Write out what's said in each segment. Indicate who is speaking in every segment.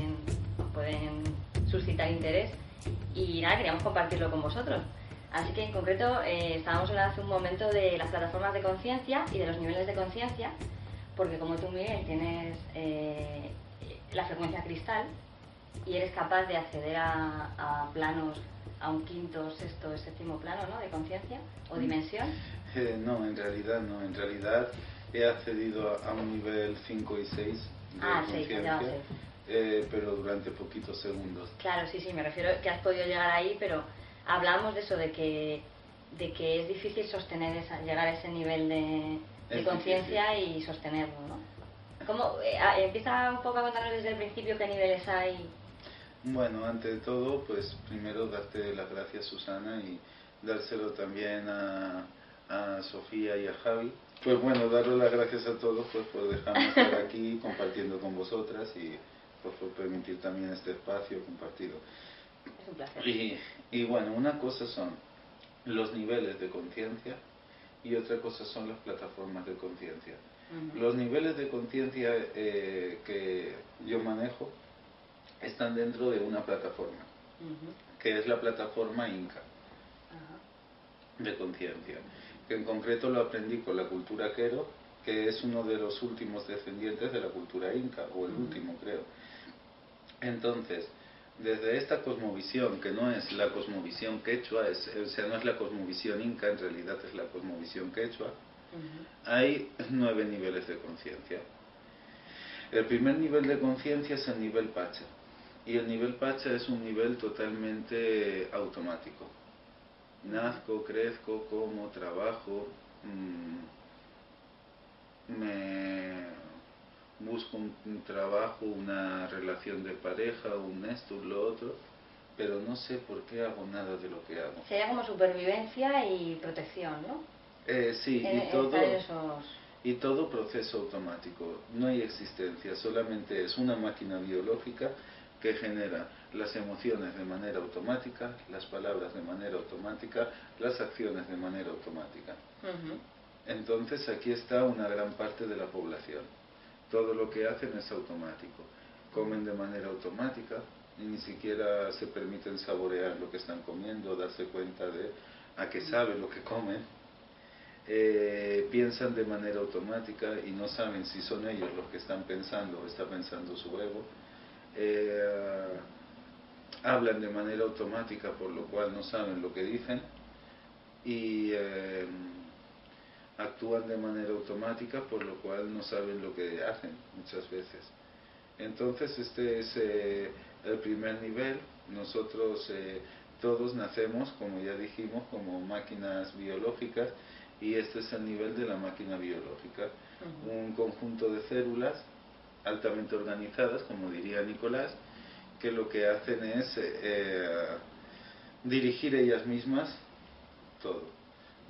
Speaker 1: Pueden, os pueden suscitar interés. Y nada, queríamos compartirlo con vosotros. Así que en concreto eh, estábamos hablando hace un momento de las plataformas de conciencia y de los niveles de conciencia, porque como tú, Miguel, tienes eh, la frecuencia cristal y eres capaz de acceder a, a planos a un quinto, sexto, séptimo plano ¿no? de conciencia o dimensión.
Speaker 2: Eh, no, en realidad no. En realidad he accedido a, a un nivel 5 y 6 de
Speaker 1: Ah, seis,
Speaker 2: conciencia. Eh, pero durante poquitos segundos.
Speaker 1: Claro, sí, sí, me refiero que has podido llegar ahí, pero hablábamos de eso, de que, de que es difícil sostener esa, llegar a ese nivel de, conciencia y sostenerlo, ¿no? ¿Cómo, eh, ah, empieza un poco a contarnos desde el principio qué niveles hay.
Speaker 2: Bueno, ante todo, pues primero darte las gracias, Susana, y dárselo también a, a Sofía y a Javi. Pues bueno, darle las gracias a todos pues, por dejarme estar aquí compartiendo con vosotras y por permitir también este espacio compartido.
Speaker 1: Es un placer.
Speaker 2: Y, y bueno, una cosa son los niveles de conciencia y otra cosa son las plataformas de conciencia. Los niveles de conciencia eh, que yo manejo están dentro de una plataforma, que es la plataforma Inca de conciencia, que en concreto lo aprendí con la cultura Quero, que es uno de los últimos descendientes de la cultura Inca, o el último creo. Entonces, desde esta cosmovisión, que no es la cosmovisión quechua, es, o sea, no es la cosmovisión inca, en realidad es la cosmovisión quechua, hay nueve niveles de conciencia. El primer nivel de conciencia es el nivel Pacha. Y el nivel Pacha es un nivel totalmente automático. Nazco, crezco, como, trabajo, mm, me busco un, un trabajo, una relación de pareja, un esto, un lo otro, pero no sé por qué hago nada de lo que hago.
Speaker 1: Sería como supervivencia y protección, ¿no?
Speaker 2: Eh, sí, y todo...
Speaker 1: esos...
Speaker 2: Y todo proceso automático, no hay existencia, solamente es una máquina biológica que genera las emociones de manera automática, las palabras de manera automática, las acciones de manera automática. Entonces aquí está una gran parte de la población. Todo lo que hacen es automático. Comen de manera automática y ni siquiera se permiten saborear lo que están comiendo, darse cuenta de a qué sabe lo que comen eh, piensan de manera automática y no saben si son ellos los que están pensando o está pensando su ego. Eh, hablan de manera automática, por lo cual no saben lo que dicen. Y eh, actúan de manera automática, por lo cual no saben lo que hacen muchas veces. Entonces este es eh, el primer nivel. Nosotros eh, Todos nacemos, como ya dijimos, como máquinas biológicas y este es el nivel de la máquina biológica. Un conjunto de células altamente organizadas, como diría Nicolás, que lo que hacen es eh, dirigir ellas mismas todo.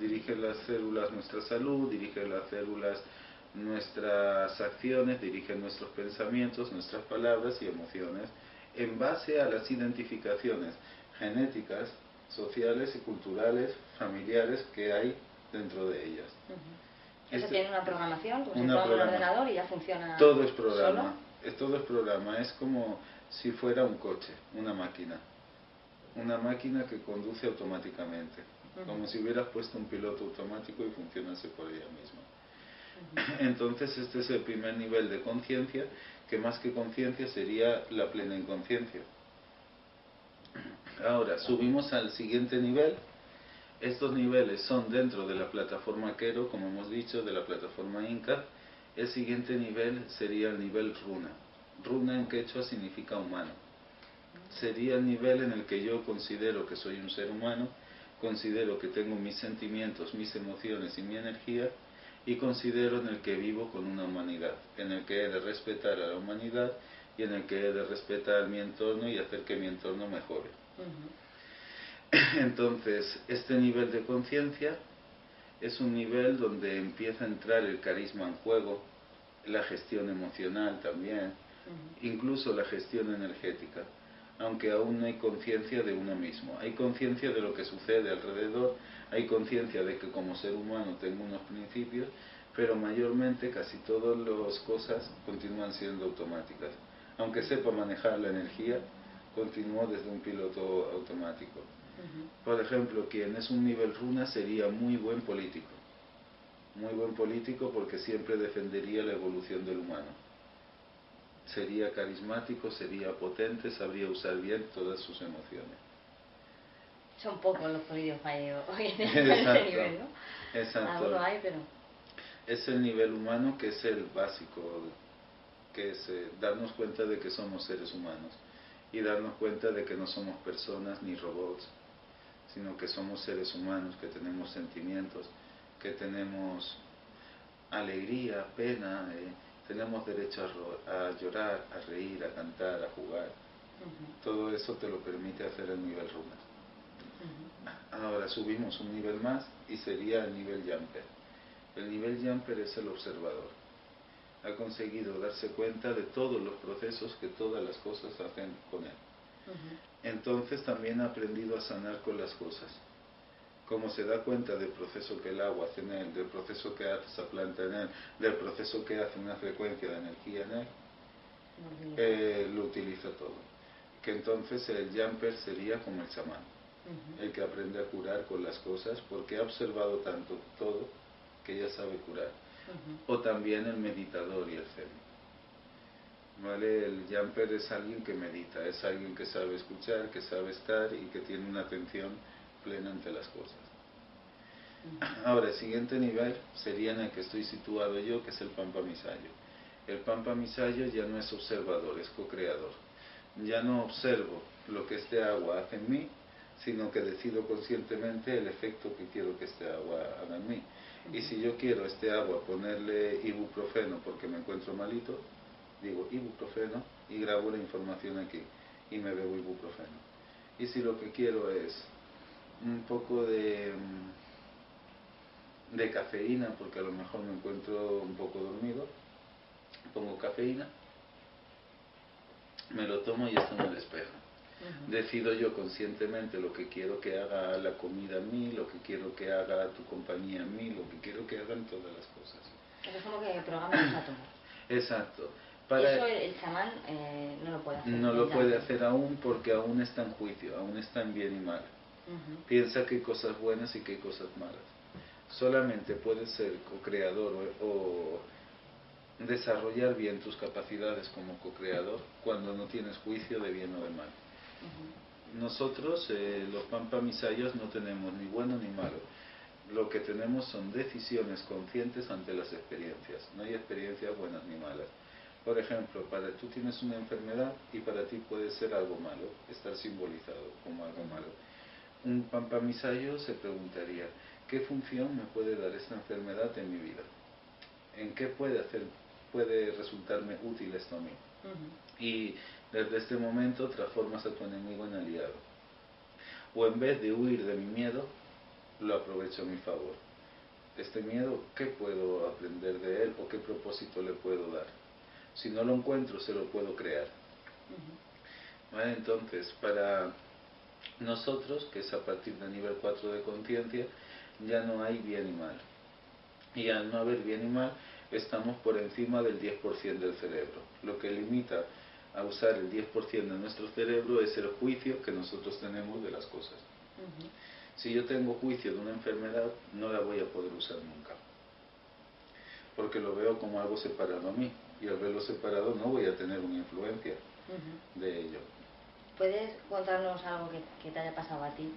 Speaker 2: Dirigen las células nuestra salud, dirigen las células nuestras acciones, dirigen nuestros pensamientos, nuestras palabras y emociones en base a las identificaciones genéticas, sociales y culturales, familiares que hay dentro de ellas.
Speaker 1: Eso este tiene una programación, como un ordenador y ya funciona.
Speaker 2: Todo es programa. Es, todo es programa. Es como si fuera un coche, una máquina. Una máquina que conduce automáticamente. Como si hubieras puesto un piloto automático y funcionase por ella misma. Entonces este es el primer nivel de conciencia, que más que conciencia sería la plena inconsciencia. Ahora, subimos al siguiente nivel. Estos niveles son dentro de la plataforma Quero, como hemos dicho, de la plataforma Inca. El siguiente nivel sería el nivel Runa. Runa en quechua significa humano. Sería el nivel en el que yo considero que soy un ser humano, considero que tengo mis sentimientos, mis emociones y mi energía, y considero en el que vivo con una humanidad, en el que he de respetar a la humanidad y en el que he de respetar mi entorno y hacer que mi entorno mejore. Entonces, este nivel de conciencia es un nivel donde empieza a entrar el carisma en juego, la gestión emocional también, incluso la gestión energética, aunque aún no hay conciencia de uno mismo. Hay conciencia de lo que sucede alrededor, hay conciencia de que como ser humano tengo unos principios, pero mayormente casi todas las cosas continúan siendo automáticas. Aunque sepa manejar la energía, continuó desde un piloto automático. Por ejemplo, quien es un nivel runa sería muy buen político. Muy buen político porque siempre defendería la evolución del humano. Sería carismático, sería potente, sabría usar bien todas sus emociones.
Speaker 1: Son pocos los políticos hoy en ese nivel, ¿no?
Speaker 2: Exacto.
Speaker 1: hay, pero...
Speaker 2: Es el nivel humano que es el básico, que es eh, darnos cuenta de que somos seres humanos y darnos cuenta de que no somos personas ni robots, sino que somos seres humanos, que tenemos sentimientos, que tenemos alegría, pena, eh, tenemos derecho a, llorar, a reír, a cantar, a jugar. Todo eso te lo permite hacer el nivel runa. Ahora subimos un nivel más y sería el nivel jumper. El nivel jumper es el observador ha conseguido darse cuenta de todos los procesos que todas las cosas hacen con él. Entonces también ha aprendido a sanar con las cosas. Como se da cuenta del proceso que el agua hace en él, del proceso que hace esa planta en él, del proceso que hace una frecuencia de energía en él, eh, lo utiliza todo. Que entonces el jumper sería como el chamán, el que aprende a curar con las cosas porque ha observado tanto todo que ya sabe curar o también el meditador y el zen. ¿Vale? El jumper es alguien que medita, es alguien que sabe escuchar, que sabe estar y que tiene una atención plena ante las cosas. Ahora, el siguiente nivel sería en el que estoy situado yo, que es el Pampa Misayo. El Pampa Misayo ya no es observador, es co-creador. Ya no observo lo que este agua hace en mí, sino que decido conscientemente el efecto que quiero que este agua haga en mí. Y si yo quiero este agua ponerle ibuprofeno porque me encuentro malito, digo ibuprofeno y grabo la información aquí y me bebo ibuprofeno. Y si lo que quiero es un poco de, de cafeína, porque a lo mejor me encuentro un poco dormido, pongo cafeína, me lo tomo y esto me despeja. Decido yo conscientemente lo que quiero que haga la comida a mí, lo que quiero que haga tu compañía a mí, lo que quiero que hagan todas las cosas.
Speaker 1: es como que programa los átomos.
Speaker 2: Exacto.
Speaker 1: Para eso el, chamán eh, no lo puede hacer.
Speaker 2: No lo puede hacer aún porque aún está en juicio, aún está en bien y mal. Piensa que hay cosas buenas y que hay cosas malas. Solamente puedes ser co-creador o desarrollar bien tus capacidades como co-creador cuando no tienes juicio de bien o de mal. Nosotros, eh, los pampamisayos, no tenemos ni bueno ni malo. Lo que tenemos son decisiones conscientes ante las experiencias. No hay experiencias buenas ni malas. Por ejemplo, para tú tienes una enfermedad y para ti puede ser algo malo, estar simbolizado como algo malo. Un pampamisayo se preguntaría, ¿qué función me puede dar esta enfermedad en mi vida? ¿En qué puede hacer, puede resultarme útil esto a mí? Y desde este momento transformas a tu enemigo en aliado. O en vez de huir de mi miedo, lo aprovecho a mi favor. Este miedo, ¿qué puedo aprender de él o qué propósito le puedo dar? Si no lo encuentro, se lo puedo crear. Entonces, para nosotros, que es a partir del nivel 4 de conciencia, ya no hay bien y mal. Y al no haber bien y mal, estamos por encima del 10% del cerebro. Lo que limita a usar el 10% de nuestro cerebro es el juicio que nosotros tenemos de las cosas. Si yo tengo juicio de una enfermedad, no la voy a poder usar nunca. Porque lo veo como algo separado a mí. Y al verlo separado no voy a tener una influencia de ello.
Speaker 1: ¿Puedes contarnos algo que, te haya pasado a ti?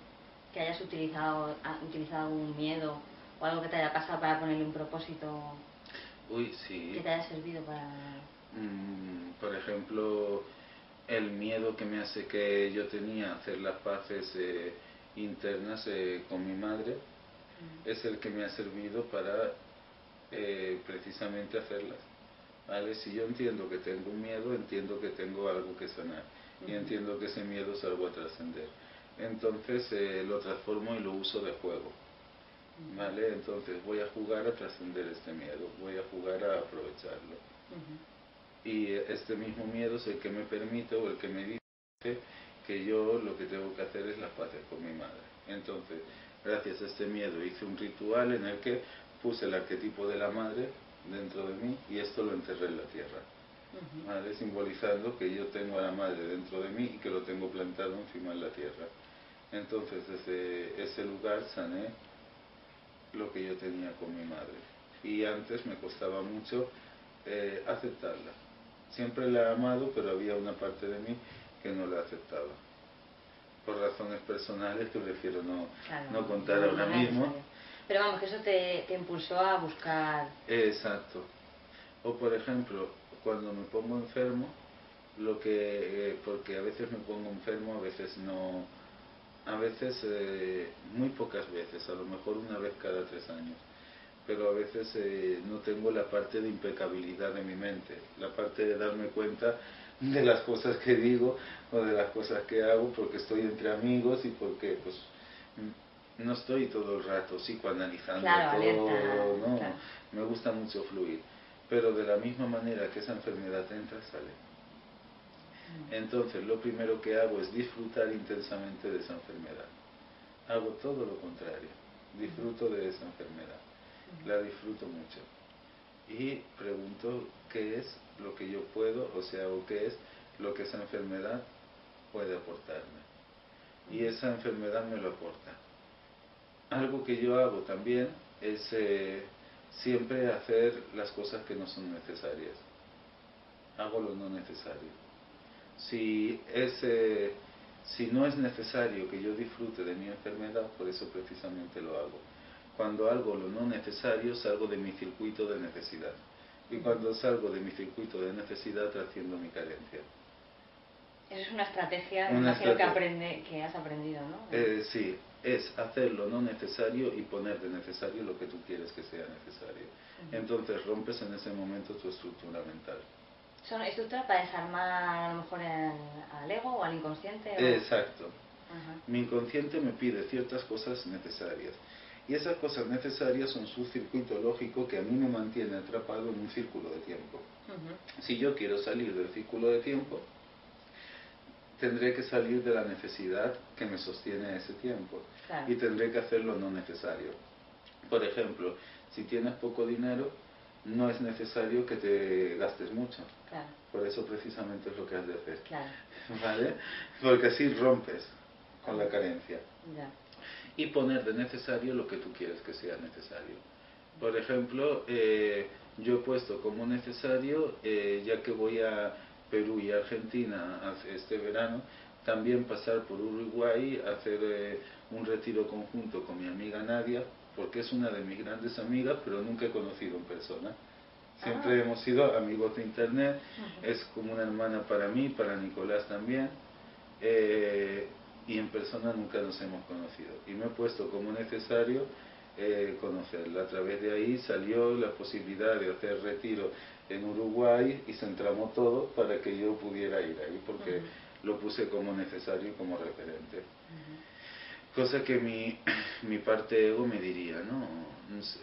Speaker 1: Que hayas utilizado, utilizado algún miedo o algo que te haya pasado para ponerle un propósito
Speaker 2: Uy, sí.
Speaker 1: que te haya servido para...
Speaker 2: Mm, por ejemplo, el miedo que me hace que yo tenía hacer las paces eh, internas eh, con mi madre mm. es el que me ha servido para eh, precisamente hacerlas. ¿Vale? Si yo entiendo que tengo un miedo, entiendo que tengo algo que sanar y entiendo que ese miedo es algo a trascender. Entonces eh, lo transformo y lo uso de juego. ¿Vale? Entonces voy a jugar a trascender este miedo, voy a jugar a aprovecharlo. Y este mismo miedo es el que me permite o el que me dice que yo lo que tengo que hacer es las paces con mi madre. Entonces, gracias a este miedo hice un ritual en el que puse el arquetipo de la madre dentro de mí y esto lo enterré en la tierra madre simbolizando que yo tengo a la madre dentro de mí y que lo tengo plantado encima de la tierra. Entonces desde ese lugar sané lo que yo tenía con mi madre. Y antes me costaba mucho eh, aceptarla. Siempre la he amado, pero había una parte de mí que no la aceptaba. Por razones personales que prefiero no, no contar ahora mismo.
Speaker 1: Pero vamos, que eso te, te impulsó a buscar...
Speaker 2: Exacto. O por ejemplo, cuando me pongo enfermo, lo que, eh, porque a veces me pongo enfermo, a veces no, a veces eh, muy pocas veces, a lo mejor una vez cada tres años, pero a veces eh, no tengo la parte de impecabilidad de mi mente, la parte de darme cuenta de las cosas que digo o de las cosas que hago porque estoy entre amigos y porque pues no estoy todo el rato psicoanalizando todo, no, me gusta mucho fluir pero de la misma manera que esa enfermedad entra, sale. Entonces, lo primero que hago es disfrutar intensamente de esa enfermedad. Hago todo lo contrario. Disfruto de esa enfermedad. La disfruto mucho. Y pregunto qué es lo que yo puedo, o sea, o qué es lo que esa enfermedad puede aportarme. Y esa enfermedad me lo aporta. Algo que yo hago también es eh, siempre hacer las cosas que no son necesarias. Hago lo no necesario. Si, si no es necesario que yo disfrute de mi enfermedad, por eso precisamente lo hago. Cuando hago lo no necesario, salgo de mi circuito de necesidad. Y cuando salgo de mi circuito de necesidad, trasciendo mi carencia.
Speaker 1: Esa es una estrategia, una que, aprende, que has aprendido, ¿no?
Speaker 2: Eh, sí, es hacer lo no necesario y poner de necesario lo que tú quieres que sea necesario. Entonces rompes en ese momento tu estructura mental.
Speaker 1: ¿Son estructuras para desarmar a lo mejor al ego o al inconsciente?
Speaker 2: Exacto. Mi inconsciente me pide ciertas cosas necesarias. Y esas cosas necesarias son su circuito lógico que a mí me mantiene atrapado en un círculo de tiempo. Si yo quiero salir del círculo de tiempo, tendré que salir de la necesidad que me sostiene ese tiempo y tendré que hacer lo no necesario. Por ejemplo, si tienes poco dinero, no es necesario que te gastes mucho. Por eso precisamente es lo que has de hacer. ¿Vale? Porque así rompes con la carencia. Y poner de necesario lo que tú quieres que sea necesario. Por ejemplo, eh, yo he puesto como necesario, eh, ya que voy a Perú y Argentina este verano, también pasar por Uruguay, hacer eh, un retiro conjunto con mi amiga Nadia, porque es una de mis grandes amigas, pero nunca he conocido en persona. Siempre ah. hemos sido amigos de internet, es como una hermana para mí, para Nicolás también. Eh, y en persona nunca nos hemos conocido. Y me he puesto como necesario eh, conocerla. A través de ahí salió la posibilidad de hacer retiro en Uruguay y centramos todo para que yo pudiera ir ahí, porque lo puse como necesario y como referente. Cosa que mi, mi parte ego me diría, no,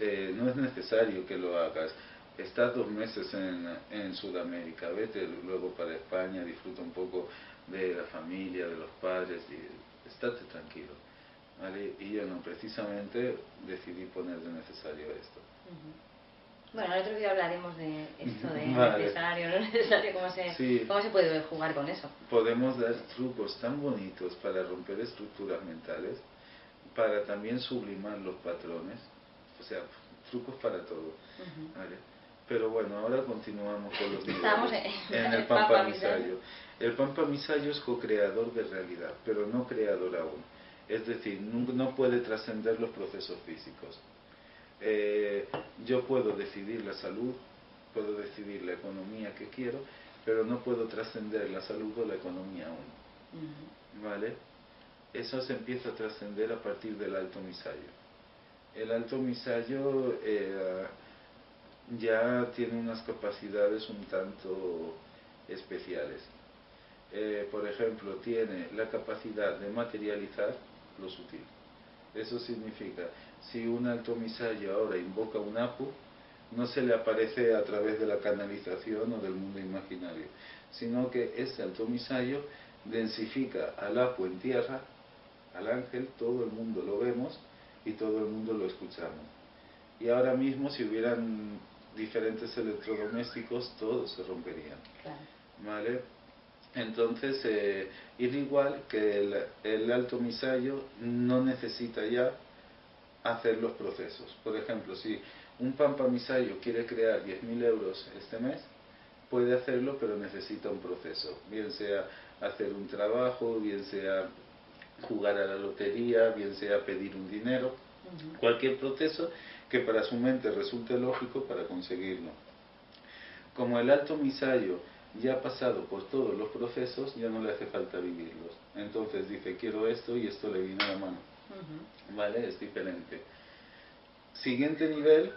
Speaker 2: eh, no es necesario que lo hagas. Estás dos meses en, en Sudamérica, vete luego para España, disfruta un poco de la familia, de los padres, y estate tranquilo. ¿vale? Y yo no, precisamente decidí poner de necesario esto.
Speaker 1: Bueno, el otro día hablaremos de esto de necesario, no necesario, cómo se, cómo se puede jugar con eso.
Speaker 2: Podemos dar trucos tan bonitos para romper estructuras mentales, para también sublimar los patrones, o sea, trucos para todo. ¿vale? Pero bueno, ahora continuamos con los
Speaker 1: Estamos
Speaker 2: en, el Pampa Misayo. El Pampa Misayo es co-creador de realidad, pero no creador aún. Es decir, no puede trascender los procesos físicos. Eh, yo puedo decidir la salud, puedo decidir la economía que quiero, pero no puedo trascender la salud o la economía aún. ¿Vale? Eso se empieza a trascender a partir del alto misayo. El alto misayo eh, ya tiene unas capacidades un tanto especiales. Eh, por ejemplo, tiene la capacidad de materializar lo sutil. Eso significa si un alto misayo ahora invoca un apu, no se le aparece a través de la canalización o del mundo imaginario, sino que ese alto misayo densifica al apu en tierra, al ángel, todo el mundo lo vemos y todo el mundo lo escuchamos. Y ahora mismo si hubieran diferentes electrodomésticos, todos se romperían. ¿Vale? Entonces, eh, ir igual que el, el alto misayo no necesita ya hacer los procesos. Por ejemplo, si un Pampa Misayo quiere crear 10.000 euros este mes, puede hacerlo, pero necesita un proceso. Bien sea hacer un trabajo, bien sea jugar a la lotería, bien sea pedir un dinero, cualquier proceso que para su mente resulte lógico para conseguirlo. Como el alto misayo ya ha pasado por todos los procesos, ya no le hace falta vivirlos. Entonces dice, quiero esto y esto le viene a la mano. ¿Vale? Es diferente. Siguiente nivel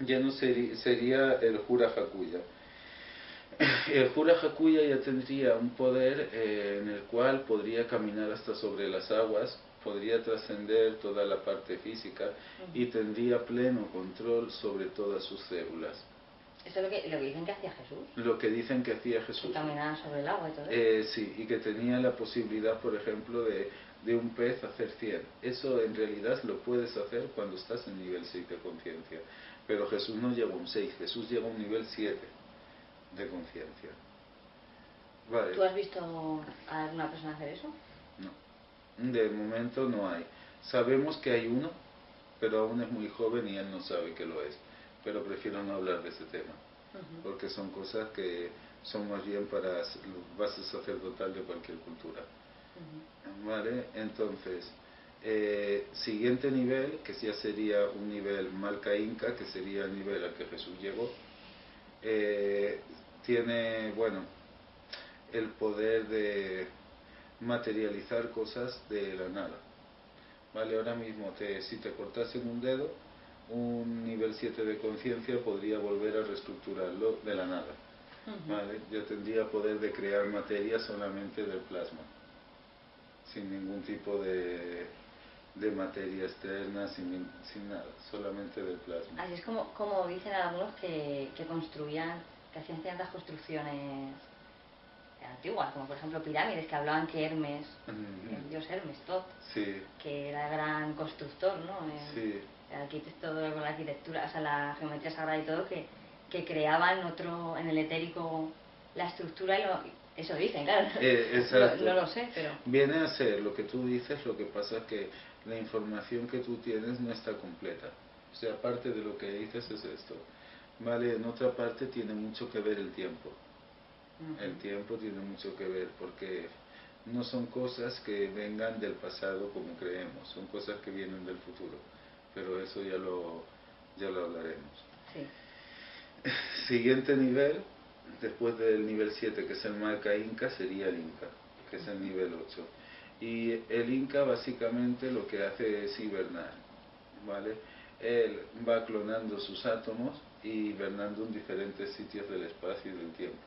Speaker 2: ya no sería, el Jura Hakuya. El Jura Hakuya ya tendría un poder eh, en el cual podría caminar hasta sobre las aguas, podría trascender toda la parte física y tendría pleno control sobre todas sus células.
Speaker 1: ¿Eso es lo que, lo que dicen que hacía Jesús?
Speaker 2: Lo que dicen que hacía Jesús.
Speaker 1: Que caminaba sobre el agua y todo eso.
Speaker 2: Eh, sí, y que tenía la posibilidad, por ejemplo, de de un pez hacer 100. Eso en realidad lo puedes hacer cuando estás en nivel 6 de conciencia. Pero Jesús no llega a un 6, Jesús llega a un nivel 7 de conciencia.
Speaker 1: Vale. ¿Tú has visto a alguna persona hacer eso?
Speaker 2: No. De momento no hay. Sabemos que hay uno, pero aún es muy joven y él no sabe que lo es. Pero prefiero no hablar de ese tema. Porque son cosas que son más bien para base sacerdotal de cualquier cultura. ¿Vale? Entonces, eh, siguiente nivel, que ya sería un nivel Malca Inca, que sería el nivel al que Jesús llegó, eh, tiene, bueno, el poder de materializar cosas de la nada. ¿Vale? Ahora mismo, te, si te cortasen un dedo, un nivel 7 de conciencia podría volver a reestructurarlo de la nada. ¿Vale? Yo tendría poder de crear materia solamente del plasma sin ningún tipo de, de materia externa, sin, sin, nada, solamente del plasma.
Speaker 1: Así es como, como dicen algunos que, que construían, que hacían ciertas construcciones antiguas, como por ejemplo pirámides, que hablaban que Hermes, el dios Hermes, Tot, que era gran constructor, ¿no? El, arquitecto de la arquitectura, o sea, la geometría sagrada y todo, que, que creaban otro, en el etérico la estructura y lo, eso dicen, claro.
Speaker 2: Eh,
Speaker 1: no, lo sé, pero...
Speaker 2: Viene a ser lo que tú dices, lo que pasa es que la información que tú tienes no está completa. O sea, parte de lo que dices es esto. Vale, en otra parte tiene mucho que ver el tiempo. El tiempo tiene mucho que ver porque no son cosas que vengan del pasado como creemos, son cosas que vienen del futuro. Pero eso ya lo, ya lo hablaremos. Sí. Siguiente nivel, después del nivel 7, que es el marca Inca, sería el Inca, que es el nivel 8. Y el Inca básicamente lo que hace es hibernar, ¿vale? Él va clonando sus átomos y hibernando en diferentes sitios del espacio y del tiempo.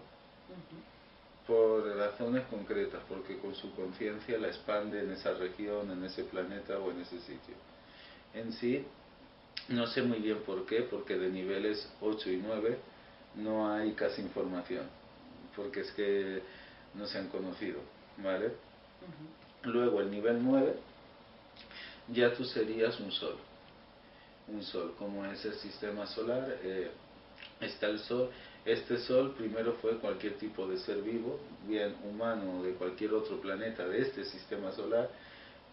Speaker 2: Por razones concretas, porque con su conciencia la expande en esa región, en ese planeta o en ese sitio. En sí, no sé muy bien por qué, porque de niveles 8 y 9 no hay casi información, porque es que no se han conocido, ¿vale? Luego el nivel 9, ya tú serías un sol, un sol, como es el sistema solar, eh, está el sol, este sol primero fue cualquier tipo de ser vivo, bien humano o de cualquier otro planeta de este sistema solar,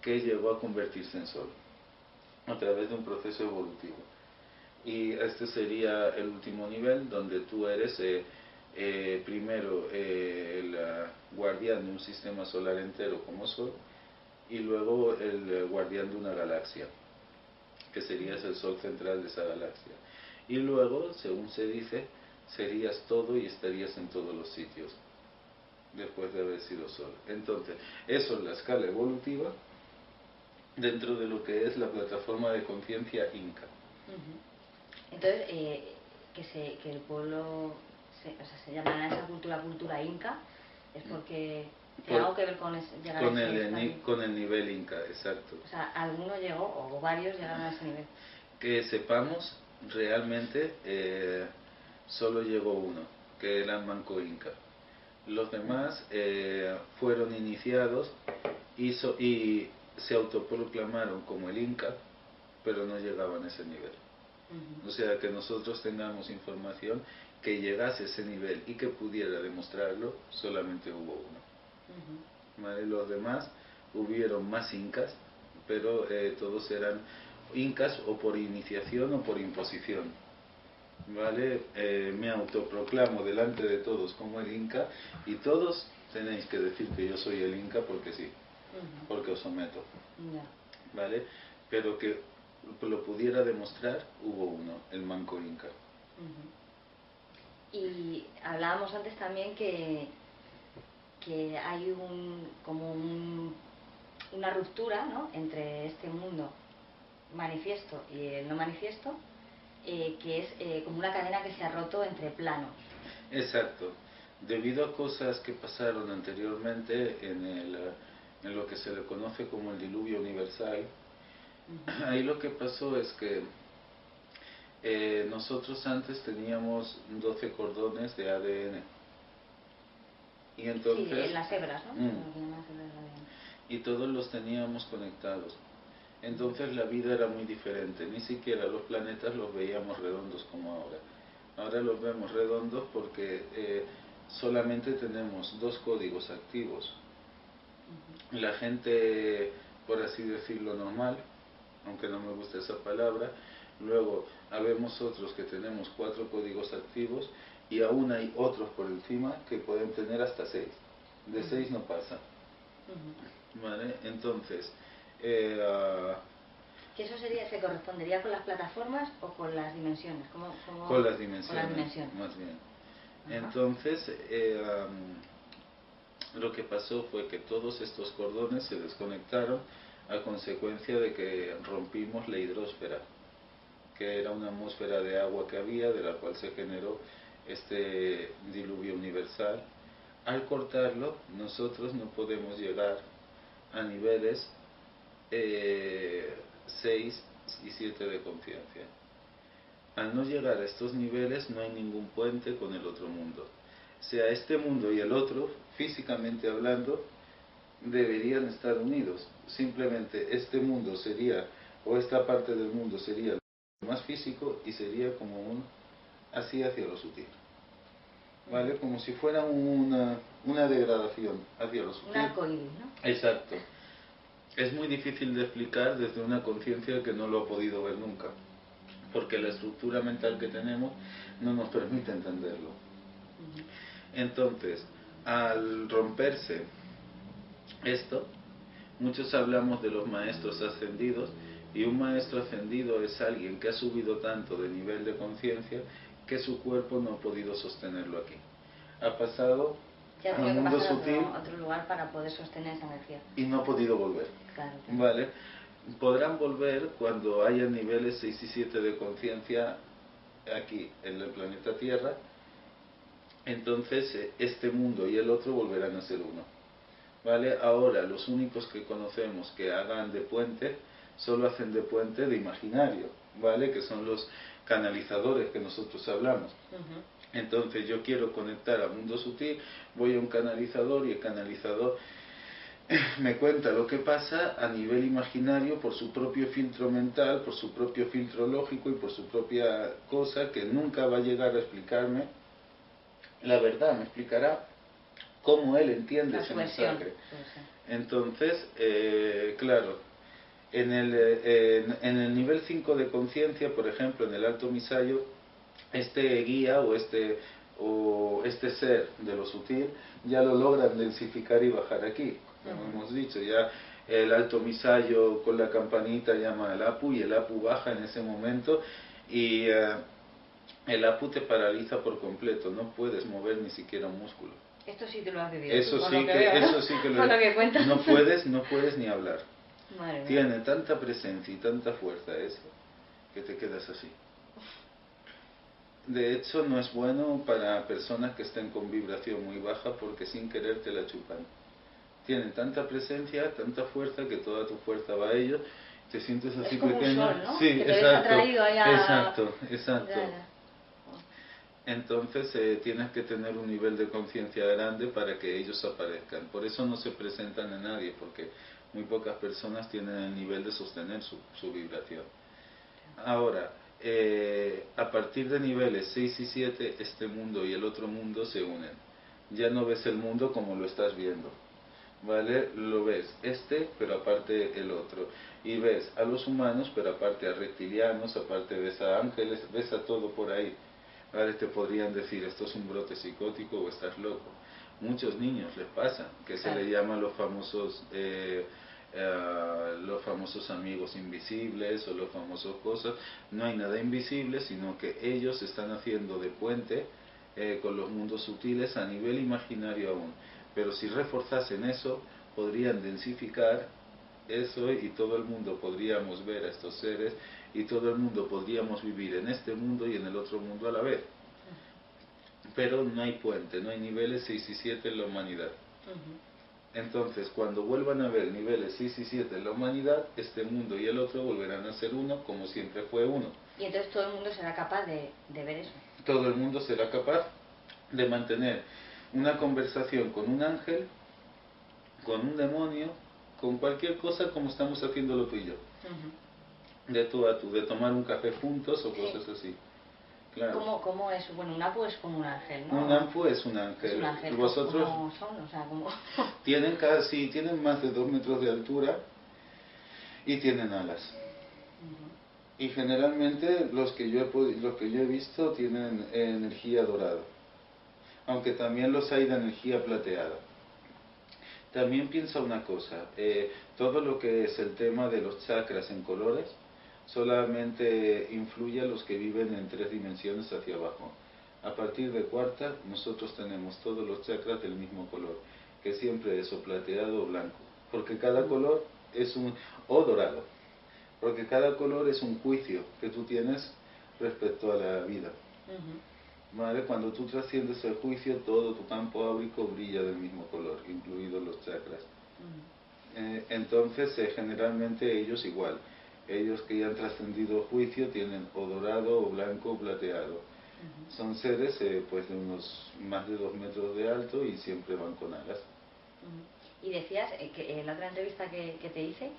Speaker 2: que llegó a convertirse en sol a través de un proceso evolutivo. Y este sería el último nivel donde tú eres eh, eh, primero eh, el guardián de un sistema solar entero como Sol y luego el guardián de una galaxia, que serías el Sol central de esa galaxia. Y luego, según se dice, serías todo y estarías en todos los sitios después de haber sido Sol. Entonces, eso es la escala evolutiva dentro de lo que es la plataforma de conciencia Inca.
Speaker 1: Entonces, eh, que, se, que el pueblo se, o sea, se llama esa cultura cultura Inca, es porque tiene algo que ver con llegar
Speaker 2: con
Speaker 1: a ese
Speaker 2: el, con el nivel Inca, exacto.
Speaker 1: O sea, alguno llegó, o varios llegaron a ese nivel.
Speaker 2: Que sepamos, realmente eh, solo llegó uno, que era el Manco Inca. Los demás eh, fueron iniciados hizo, y se autoproclamaron como el Inca, pero no llegaban a ese nivel. O sea, que nosotros tengamos información que llegase a ese nivel y que pudiera demostrarlo, solamente hubo uno. Los demás hubieron más incas, pero eh, todos eran incas o por iniciación o por imposición. ¿Vale? Eh, me autoproclamo delante de todos como el inca y todos tenéis que decir que yo soy el inca porque sí porque os someto. ¿Vale? Pero que lo pudiera demostrar, hubo uno, el Manco Inca.
Speaker 1: Y hablábamos antes también que, que hay un, como una ruptura ¿no? entre este mundo manifiesto y el no manifiesto, eh, que es eh, como una cadena que se ha roto entre planos.
Speaker 2: Exacto. Debido a cosas que pasaron anteriormente en el en lo que se le conoce como el diluvio universal. Ahí lo que pasó es que eh, nosotros antes teníamos 12 cordones de ADN.
Speaker 1: Y entonces, sí, en las hebras, ¿no? Mm.
Speaker 2: y todos los teníamos conectados. Entonces la vida era muy diferente, ni siquiera los planetas los veíamos redondos como ahora. Ahora los vemos redondos porque eh, solamente tenemos dos códigos activos, la gente, por así decirlo, normal, aunque no me gusta esa palabra, luego habemos otros que tenemos cuatro códigos activos y aún hay otros por encima que pueden tener hasta seis. De seis no pasa. ¿Vale? Entonces, eh,
Speaker 1: ah, eso sería, se correspondería con las plataformas o con las dimensiones?
Speaker 2: con, las dimensiones, más bien. Entonces, eh, lo que pasó fue que todos estos cordones se desconectaron a consecuencia de que rompimos la hidrósfera, que era una atmósfera de agua que había, de la cual se generó este diluvio universal. Al cortarlo, nosotros no podemos llegar a niveles 6 eh, y 7 de conciencia. Al no llegar a estos niveles no hay ningún puente con el otro mundo sea este mundo y el otro, físicamente hablando, deberían estar unidos. Simplemente este mundo sería, o esta parte del mundo sería lo más físico y sería como un así hacia lo sutil. ¿Vale? Como si fuera una, una degradación hacia lo sutil.
Speaker 1: ¿no?
Speaker 2: Exacto. Es muy difícil de explicar desde una conciencia que no lo ha podido ver nunca, porque la estructura mental que tenemos no nos permite entenderlo. Entonces, al romperse esto, muchos hablamos de los maestros ascendidos y un maestro ascendido es alguien que ha subido tanto de nivel de conciencia que su cuerpo no ha podido sostenerlo aquí. Ha pasado
Speaker 1: Ya
Speaker 2: al
Speaker 1: que
Speaker 2: mundo
Speaker 1: a
Speaker 2: sutil
Speaker 1: otro, lugar para poder sostener esa energía.
Speaker 2: y no ha podido volver.
Speaker 1: Claro. claro.
Speaker 2: ¿Vale? Podrán volver cuando haya niveles 6 y 7 de conciencia aquí en el planeta Tierra. Entonces eh, este mundo y el otro volverán a ser uno. ¿Vale? Ahora los únicos que conocemos que hagan de puente solo hacen de puente de imaginario, ¿vale? Que son los canalizadores que nosotros hablamos. Entonces yo quiero conectar al mundo sutil, voy a un canalizador y el canalizador me cuenta lo que pasa a nivel imaginario por su propio filtro mental, por su propio filtro lógico y por su propia cosa que nunca va a llegar a explicarme la verdad, me explicará cómo él entiende
Speaker 1: La
Speaker 2: ese mensaje. Entonces, eh, claro, en el, eh, en, en el nivel 5 de conciencia, por ejemplo, en el alto misayo, este guía o este, o este ser de lo sutil ya lo logran densificar y bajar aquí, como hemos dicho. Ya el alto misayo con la campanita llama al Apu y el Apu baja en ese momento y eh, el Apu te paraliza por completo, no puedes mover ni siquiera un músculo.
Speaker 1: Esto sí te lo has vivido.
Speaker 2: Eso sí
Speaker 1: lo
Speaker 2: que,
Speaker 1: veo, ¿no?
Speaker 2: eso sí que lo
Speaker 1: que
Speaker 2: no puedes, no puedes ni hablar.
Speaker 1: Madre mía.
Speaker 2: Tiene tanta presencia y tanta fuerza eso que te quedas así. De hecho, no es bueno para personas que estén con vibración muy baja porque sin querer te la chupan. Tienen tanta presencia, tanta fuerza que toda tu fuerza va a ellos. Te sientes así
Speaker 1: Es como un
Speaker 2: pequeño.
Speaker 1: sol, ¿no?
Speaker 2: Sí,
Speaker 1: Que te
Speaker 2: exacto.
Speaker 1: a-
Speaker 2: Exacto, exacto.
Speaker 1: Ya, ya.
Speaker 2: Entonces eh, tienes que tener un nivel de conciencia grande para que ellos aparezcan. Por eso no se presentan a nadie, porque muy pocas personas tienen el nivel de sostener su, su vibración. Ahora, eh, a partir de niveles 6 y 7, este mundo y el otro mundo se unen. Ya no ves el mundo como lo estás viendo. ¿Vale? Lo ves este, pero aparte el otro. Y ves a los humanos, pero aparte a reptilianos, aparte ves a ángeles, ves a todo por ahí. ¿Vale? Te podrían decir, esto es un brote psicótico o estás loco. Muchos niños les pasa, que se le llama los famosos, eh, eh, los famosos amigos invisibles o los famosos cosas. No hay nada invisible, sino que ellos están haciendo de puente eh, con los mundos sutiles a nivel imaginario aún. Pero si reforzasen eso, podrían densificar eso y todo el mundo podríamos ver a estos seres y todo el mundo podríamos vivir en este mundo y en el otro mundo a la vez. Pero no hay puente, no hay niveles 6 y 7 en la humanidad. Entonces, cuando vuelvan a ver niveles 6 y 7 en la humanidad, este mundo y el otro volverán a ser uno como siempre fue uno.
Speaker 1: Y entonces todo el mundo será capaz de, de ver eso.
Speaker 2: Todo el mundo será capaz de mantener una conversación con un ángel, con un demonio, con cualquier cosa como estamos haciéndolo tú y yo. De tú a tú, de tomar un café juntos o
Speaker 1: Sí.
Speaker 2: cosas así. Claro.
Speaker 1: ¿Cómo, ¿Cómo es? Bueno, un apu es como un ángel, ¿no?
Speaker 2: Un ampu es un ángel.
Speaker 1: Es un ángel.
Speaker 2: Vosotros
Speaker 1: ¿Cómo son? O sea, como...
Speaker 2: tienen casi, tienen más de dos metros de altura y tienen alas. Y generalmente los que yo he, los que yo he visto tienen eh, energía dorada, aunque también los hay de energía plateada. También piensa una cosa, eh, todo lo que es el tema de los chakras en colores solamente influye a los que viven en tres dimensiones hacia abajo. A partir de cuarta, nosotros tenemos todos los chakras del mismo color, que siempre es o plateado o blanco, porque cada color es un, o dorado, porque cada color es un juicio que tú tienes respecto a la vida. ¿Vale? Cuando tú trasciendes el juicio, todo tu campo áurico brilla del mismo color, incluidos los chakras. Eh, entonces, eh, generalmente ellos igual. Ellos que ya han trascendido el juicio tienen o dorado, o blanco, o plateado. Son seres eh, pues de unos más de dos metros de alto y siempre van con alas.
Speaker 1: Y decías eh, que en la otra entrevista que, que te hice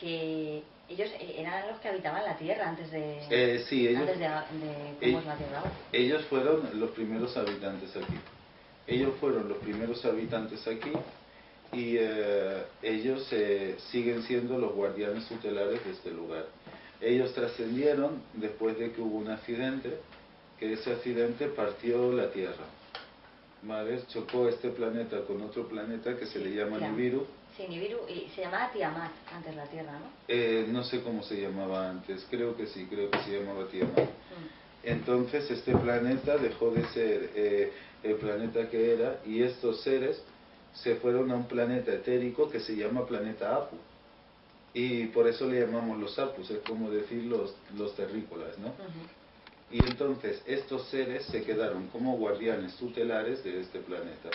Speaker 1: que ellos eh, eran los que habitaban la Tierra antes de,
Speaker 2: Eh, sí, ellos,
Speaker 1: antes de, de cómo es la Tierra
Speaker 2: ellos fueron los primeros habitantes aquí. Ellos fueron los primeros habitantes aquí y eh, ellos eh, siguen siendo los guardianes tutelares de este lugar. Ellos trascendieron después de que hubo un accidente, que ese accidente partió la Tierra. ¿Vale? Chocó este planeta con otro planeta que se le llama. Nibiru.
Speaker 1: Sí, Nibiru, y se llamaba Tiamat antes la Tierra, ¿no?
Speaker 2: Eh, no sé cómo se llamaba antes, creo que sí, creo que se llamaba Tiamat.
Speaker 1: Mm.
Speaker 2: Entonces este planeta dejó de ser eh, el planeta que era y estos seres se fueron a un planeta etérico que se llama planeta Apu. Y por eso le llamamos los Apus, es como decir los, los terrícolas, ¿no? Y entonces estos seres se quedaron como guardianes tutelares de este planeta.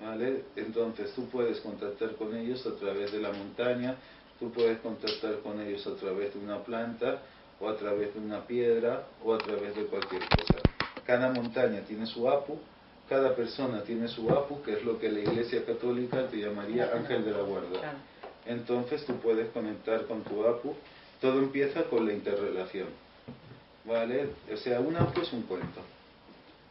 Speaker 2: ¿Vale? Entonces tú puedes contactar con ellos a través de la montaña, tú puedes contactar con ellos a través de una planta, o a través de una piedra, o a través de cualquier cosa. Cada montaña tiene su apu, cada persona tiene su apu, que es lo que la Iglesia Católica te llamaría ángel de la guarda. Entonces tú puedes conectar con tu apu. Todo empieza con la interrelación. ¿Vale? O sea, un apu es un cuento.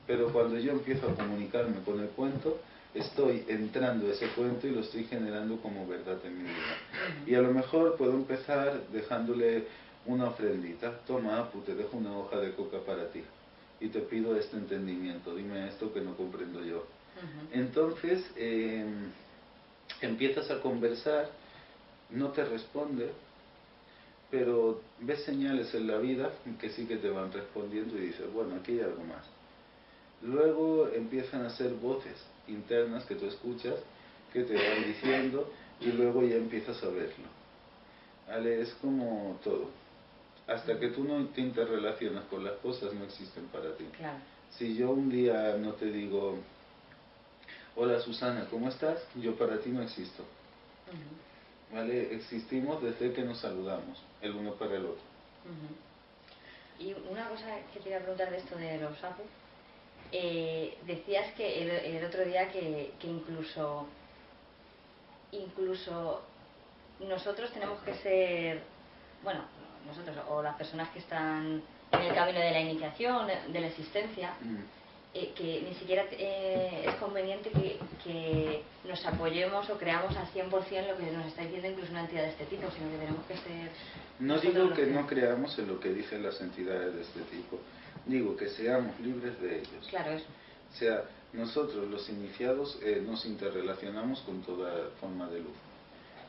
Speaker 2: Pero cuando yo empiezo a comunicarme con el cuento, estoy entrando a ese cuento y lo estoy generando como verdad en mi vida. Y a lo mejor puedo empezar dejándole una ofrendita. Toma, Apu, te dejo una hoja de coca para ti. Y te pido este entendimiento. Dime esto que no comprendo yo. Entonces, em, empiezas a conversar, no te responde, pero ves señales en la vida que sí que te van respondiendo y dices, bueno, aquí hay algo más. Luego empiezan a ser voces internas que tú escuchas, que te van diciendo y luego ya empiezas a verlo. ¿Vale? Es como todo. Hasta que tú no te interrelacionas con las cosas, no existen para ti. Si yo un día no te digo, hola Susana, ¿cómo estás? Yo para ti no existo. ¿Vale? Existimos desde que nos saludamos, el uno para el otro.
Speaker 1: Y una cosa que quería preguntar de esto de los sapos, eh, decías que el, otro día que, incluso incluso nosotros tenemos que ser, bueno, nosotros o las personas que están en el camino de la iniciación, de la existencia, mm. eh, que ni siquiera eh, es conveniente que, que, nos apoyemos o creamos al 100% lo que nos está diciendo incluso una entidad de este tipo, sino que tenemos que ser...
Speaker 2: No digo que, no creamos en lo que dicen las entidades de este tipo, digo que seamos libres de ellos.
Speaker 1: Claro, eso.
Speaker 2: O sea, nosotros los iniciados eh, nos interrelacionamos con toda forma de luz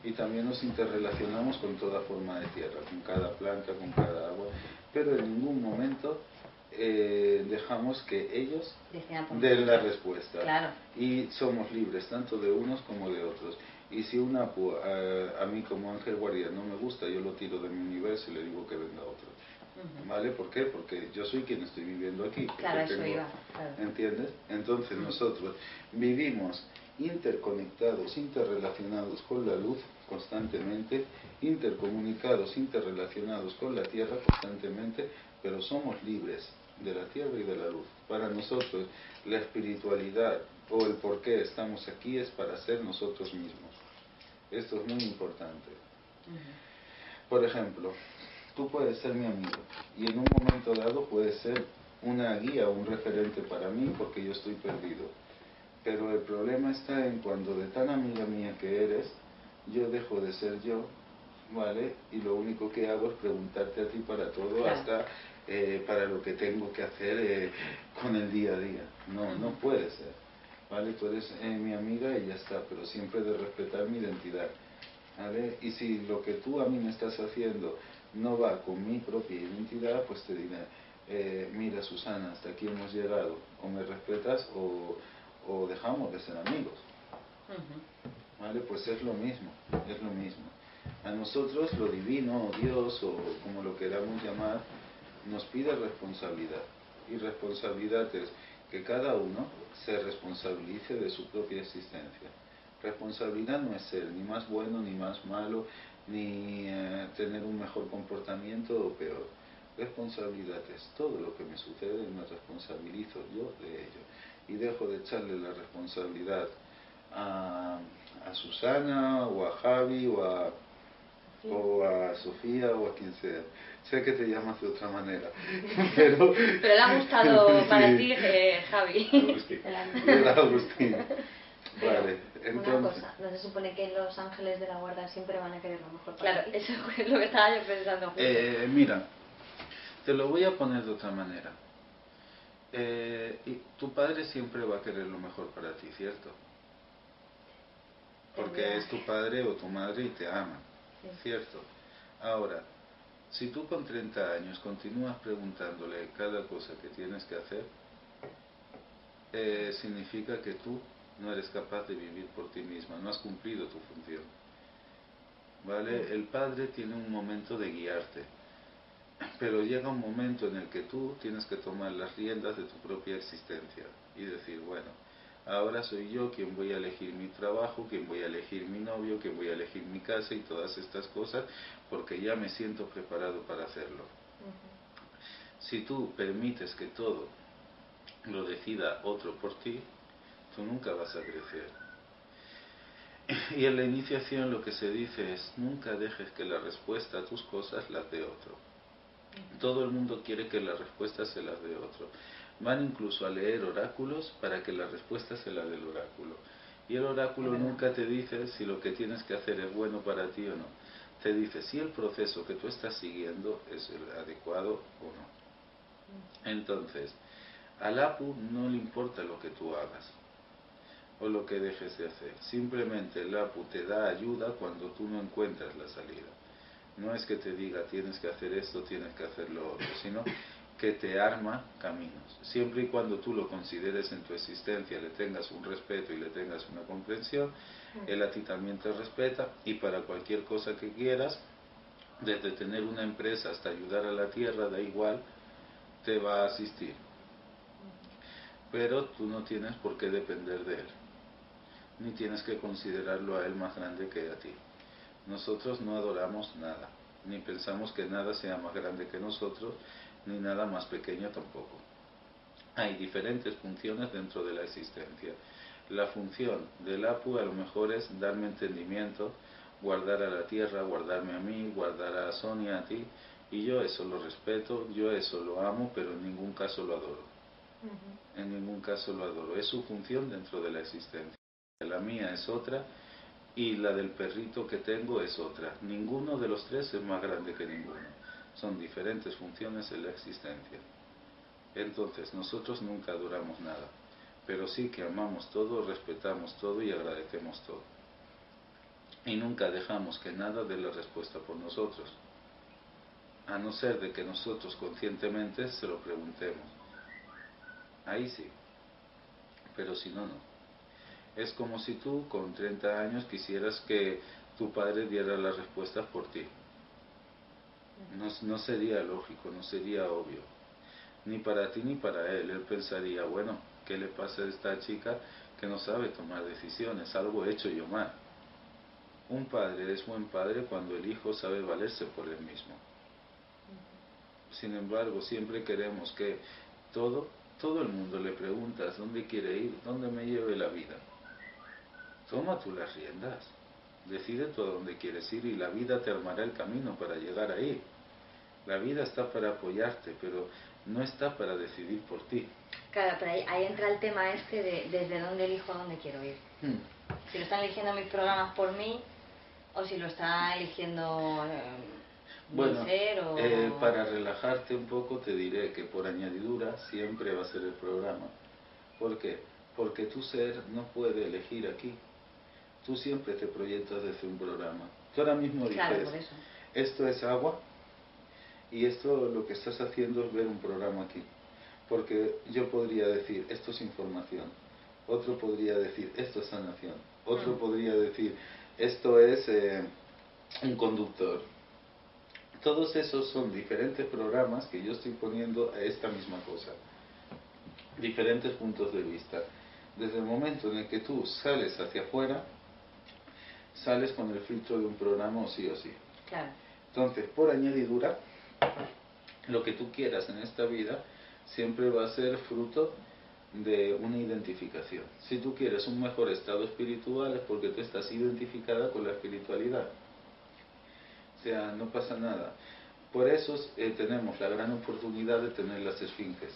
Speaker 2: y también nos interrelacionamos con toda forma de tierra, con cada planta, con cada agua, pero en ningún momento eh, dejamos que ellos den la respuesta.
Speaker 1: Claro.
Speaker 2: Y somos libres tanto de unos como de otros. Y si un apu a, a, mí como ángel guardián no me gusta, yo lo tiro de mi universo y le digo que venga otro. ¿Vale? ¿Por qué? Porque yo soy quien estoy viviendo aquí.
Speaker 1: Claro, eso iba.
Speaker 2: ¿Entiendes? Entonces nosotros vivimos interconectados, interrelacionados con la luz constantemente, intercomunicados, interrelacionados con la tierra constantemente, pero somos libres de la tierra y de la luz. Para nosotros la espiritualidad o el por qué estamos aquí es para ser nosotros mismos. Esto es muy importante. Por ejemplo, tú puedes ser mi amigo y en un momento dado puedes ser una guía o un referente para mí porque yo estoy perdido pero el problema está en cuando de tan amiga mía que eres, yo dejo de ser yo, ¿vale? Y lo único que hago es preguntarte a ti para todo, hasta eh, para lo que tengo que hacer eh, con el día a día. No, no puede ser, ¿vale? Tú eres eh, mi amiga y ya está, pero siempre de respetar mi identidad, ¿vale? Y si lo que tú a mí me estás haciendo no va con mi propia identidad, pues te diré, mira Susana, hasta aquí hemos llegado, o me respetas o o dejamos de ser amigos. ¿Vale? Pues es lo mismo, es lo mismo. A nosotros lo divino, o Dios, o como lo queramos llamar, nos pide responsabilidad. Y responsabilidad es que cada uno se responsabilice de su propia existencia. Responsabilidad no es ser ni más bueno ni más malo, ni eh, tener un mejor comportamiento o peor. Responsabilidad es todo lo que me sucede y me responsabilizo yo de ello y dejo de echarle la responsabilidad a, Susana o a Javi o a, o a Sofía o a quien sea. Sé que te llamas de otra manera, pero...
Speaker 1: pero le ha gustado para ti eh, Javi.
Speaker 2: Agustín. Agustín. Vale,
Speaker 3: entonces... Una cosa, no se supone que los ángeles de la guarda siempre van a querer lo mejor
Speaker 1: para Claro, eso es lo que estaba yo pensando.
Speaker 2: Eh, mira, te lo voy a poner de otra manera. Eh, y tu padre siempre va a querer lo mejor para ti, ¿cierto? Porque es tu padre o tu madre y te ama, ¿cierto? Ahora, Si tú con 30 años continúas preguntándole cada cosa que tienes que hacer, eh, significa que tú no eres capaz de vivir por ti misma, no has cumplido tu función. ¿Vale? El padre tiene un momento de guiarte, pero llega un momento en el que tú tienes que tomar las riendas de tu propia existencia y decir, bueno, ahora soy yo quien voy a elegir mi trabajo, quien voy a elegir mi novio, quien voy a elegir mi casa y todas estas cosas, porque ya me siento preparado para hacerlo. Si tú permites que todo lo decida otro por ti, tú nunca vas a crecer. Y en la iniciación lo que se dice es, nunca dejes que la respuesta a tus cosas las dé otro. Todo el mundo quiere que la respuesta se las dé otro. Van incluso a leer oráculos para que la respuesta se la dé el oráculo. Y el oráculo nunca te dice si lo que tienes que hacer es bueno para ti o no. Te dice si el proceso que tú estás siguiendo es el adecuado o no. Entonces, al APU no le importa lo que tú hagas o lo que dejes de hacer. Simplemente el APU te da ayuda cuando tú no encuentras la salida. No es que te diga tienes que hacer esto, tienes que hacer lo otro, sino que te arma caminos. Siempre y cuando tú lo consideres en tu existencia, le tengas un respeto y le tengas una comprensión, él a ti también te respeta y para cualquier cosa que quieras, desde tener una empresa hasta ayudar a la tierra, da igual, te va a asistir. Pero tú no tienes por qué depender de él, ni tienes que considerarlo a él más grande que a ti. Nosotros no adoramos nada, ni pensamos que nada sea más grande que nosotros, ni nada más pequeño tampoco. Hay diferentes funciones dentro de la existencia. La función del APU a lo mejor es darme entendimiento, guardar a la tierra, guardarme a mí, guardar a Sonia, a ti, y yo eso lo respeto, yo eso lo amo, pero en ningún caso lo adoro. En ningún caso lo adoro. Es su función dentro de la existencia. La mía es otra y la del perrito que tengo es otra. Ninguno de los tres es más grande que ninguno. Son diferentes funciones en la existencia. Entonces, nosotros nunca adoramos nada, pero sí que amamos todo, respetamos todo y agradecemos todo. Y nunca dejamos que nada dé la respuesta por nosotros, a no ser de que nosotros conscientemente se lo preguntemos. Ahí sí, pero si no, no. Es como si tú con 30 años quisieras que tu padre diera las respuestas por ti. No, sería lógico, no sería obvio. Ni para ti ni para él. Él pensaría, bueno, ¿qué le pasa a esta chica que no sabe tomar decisiones? Algo hecho yo mal. Un padre es buen padre cuando el hijo sabe valerse por él mismo. Sin embargo, siempre queremos que todo, todo el mundo le preguntas dónde quiere ir, dónde me lleve la vida. Toma tú las riendas. Decide tú a dónde quieres ir y la vida te armará el camino para llegar ahí. La vida está para apoyarte, pero no está para decidir por ti.
Speaker 1: Claro, pero ahí, ahí entra el tema este de desde dónde elijo a dónde quiero ir.
Speaker 2: Hmm.
Speaker 1: Si lo están eligiendo mis programas por mí o si lo está eligiendo eh,
Speaker 2: Bueno,
Speaker 1: ser o...
Speaker 2: eh, para relajarte un poco te diré que por añadidura siempre va a ser el programa. ¿Por qué? Porque tu ser no puede elegir aquí. Tú siempre te proyectas desde un programa. Tú ahora mismo
Speaker 1: Claro,
Speaker 2: dices, esto es agua y esto lo que estás haciendo es ver un programa aquí. Porque yo podría decir, esto es información. Otro podría decir, esto es sanación. Otro
Speaker 1: Mm.
Speaker 2: podría decir, esto es eh, un conductor. Todos esos son diferentes programas que yo estoy poniendo a esta misma cosa. Diferentes puntos de vista. Desde el momento en el que tú sales hacia afuera, sales con el filtro de un programa o sí o sí.
Speaker 1: Claro.
Speaker 2: Entonces, por añadidura, lo que tú quieras en esta vida siempre va a ser fruto de una identificación. Si tú quieres un mejor estado espiritual es porque tú estás identificada con la espiritualidad. O sea, no pasa nada. Por eso eh, tenemos la gran oportunidad de tener las esfinges.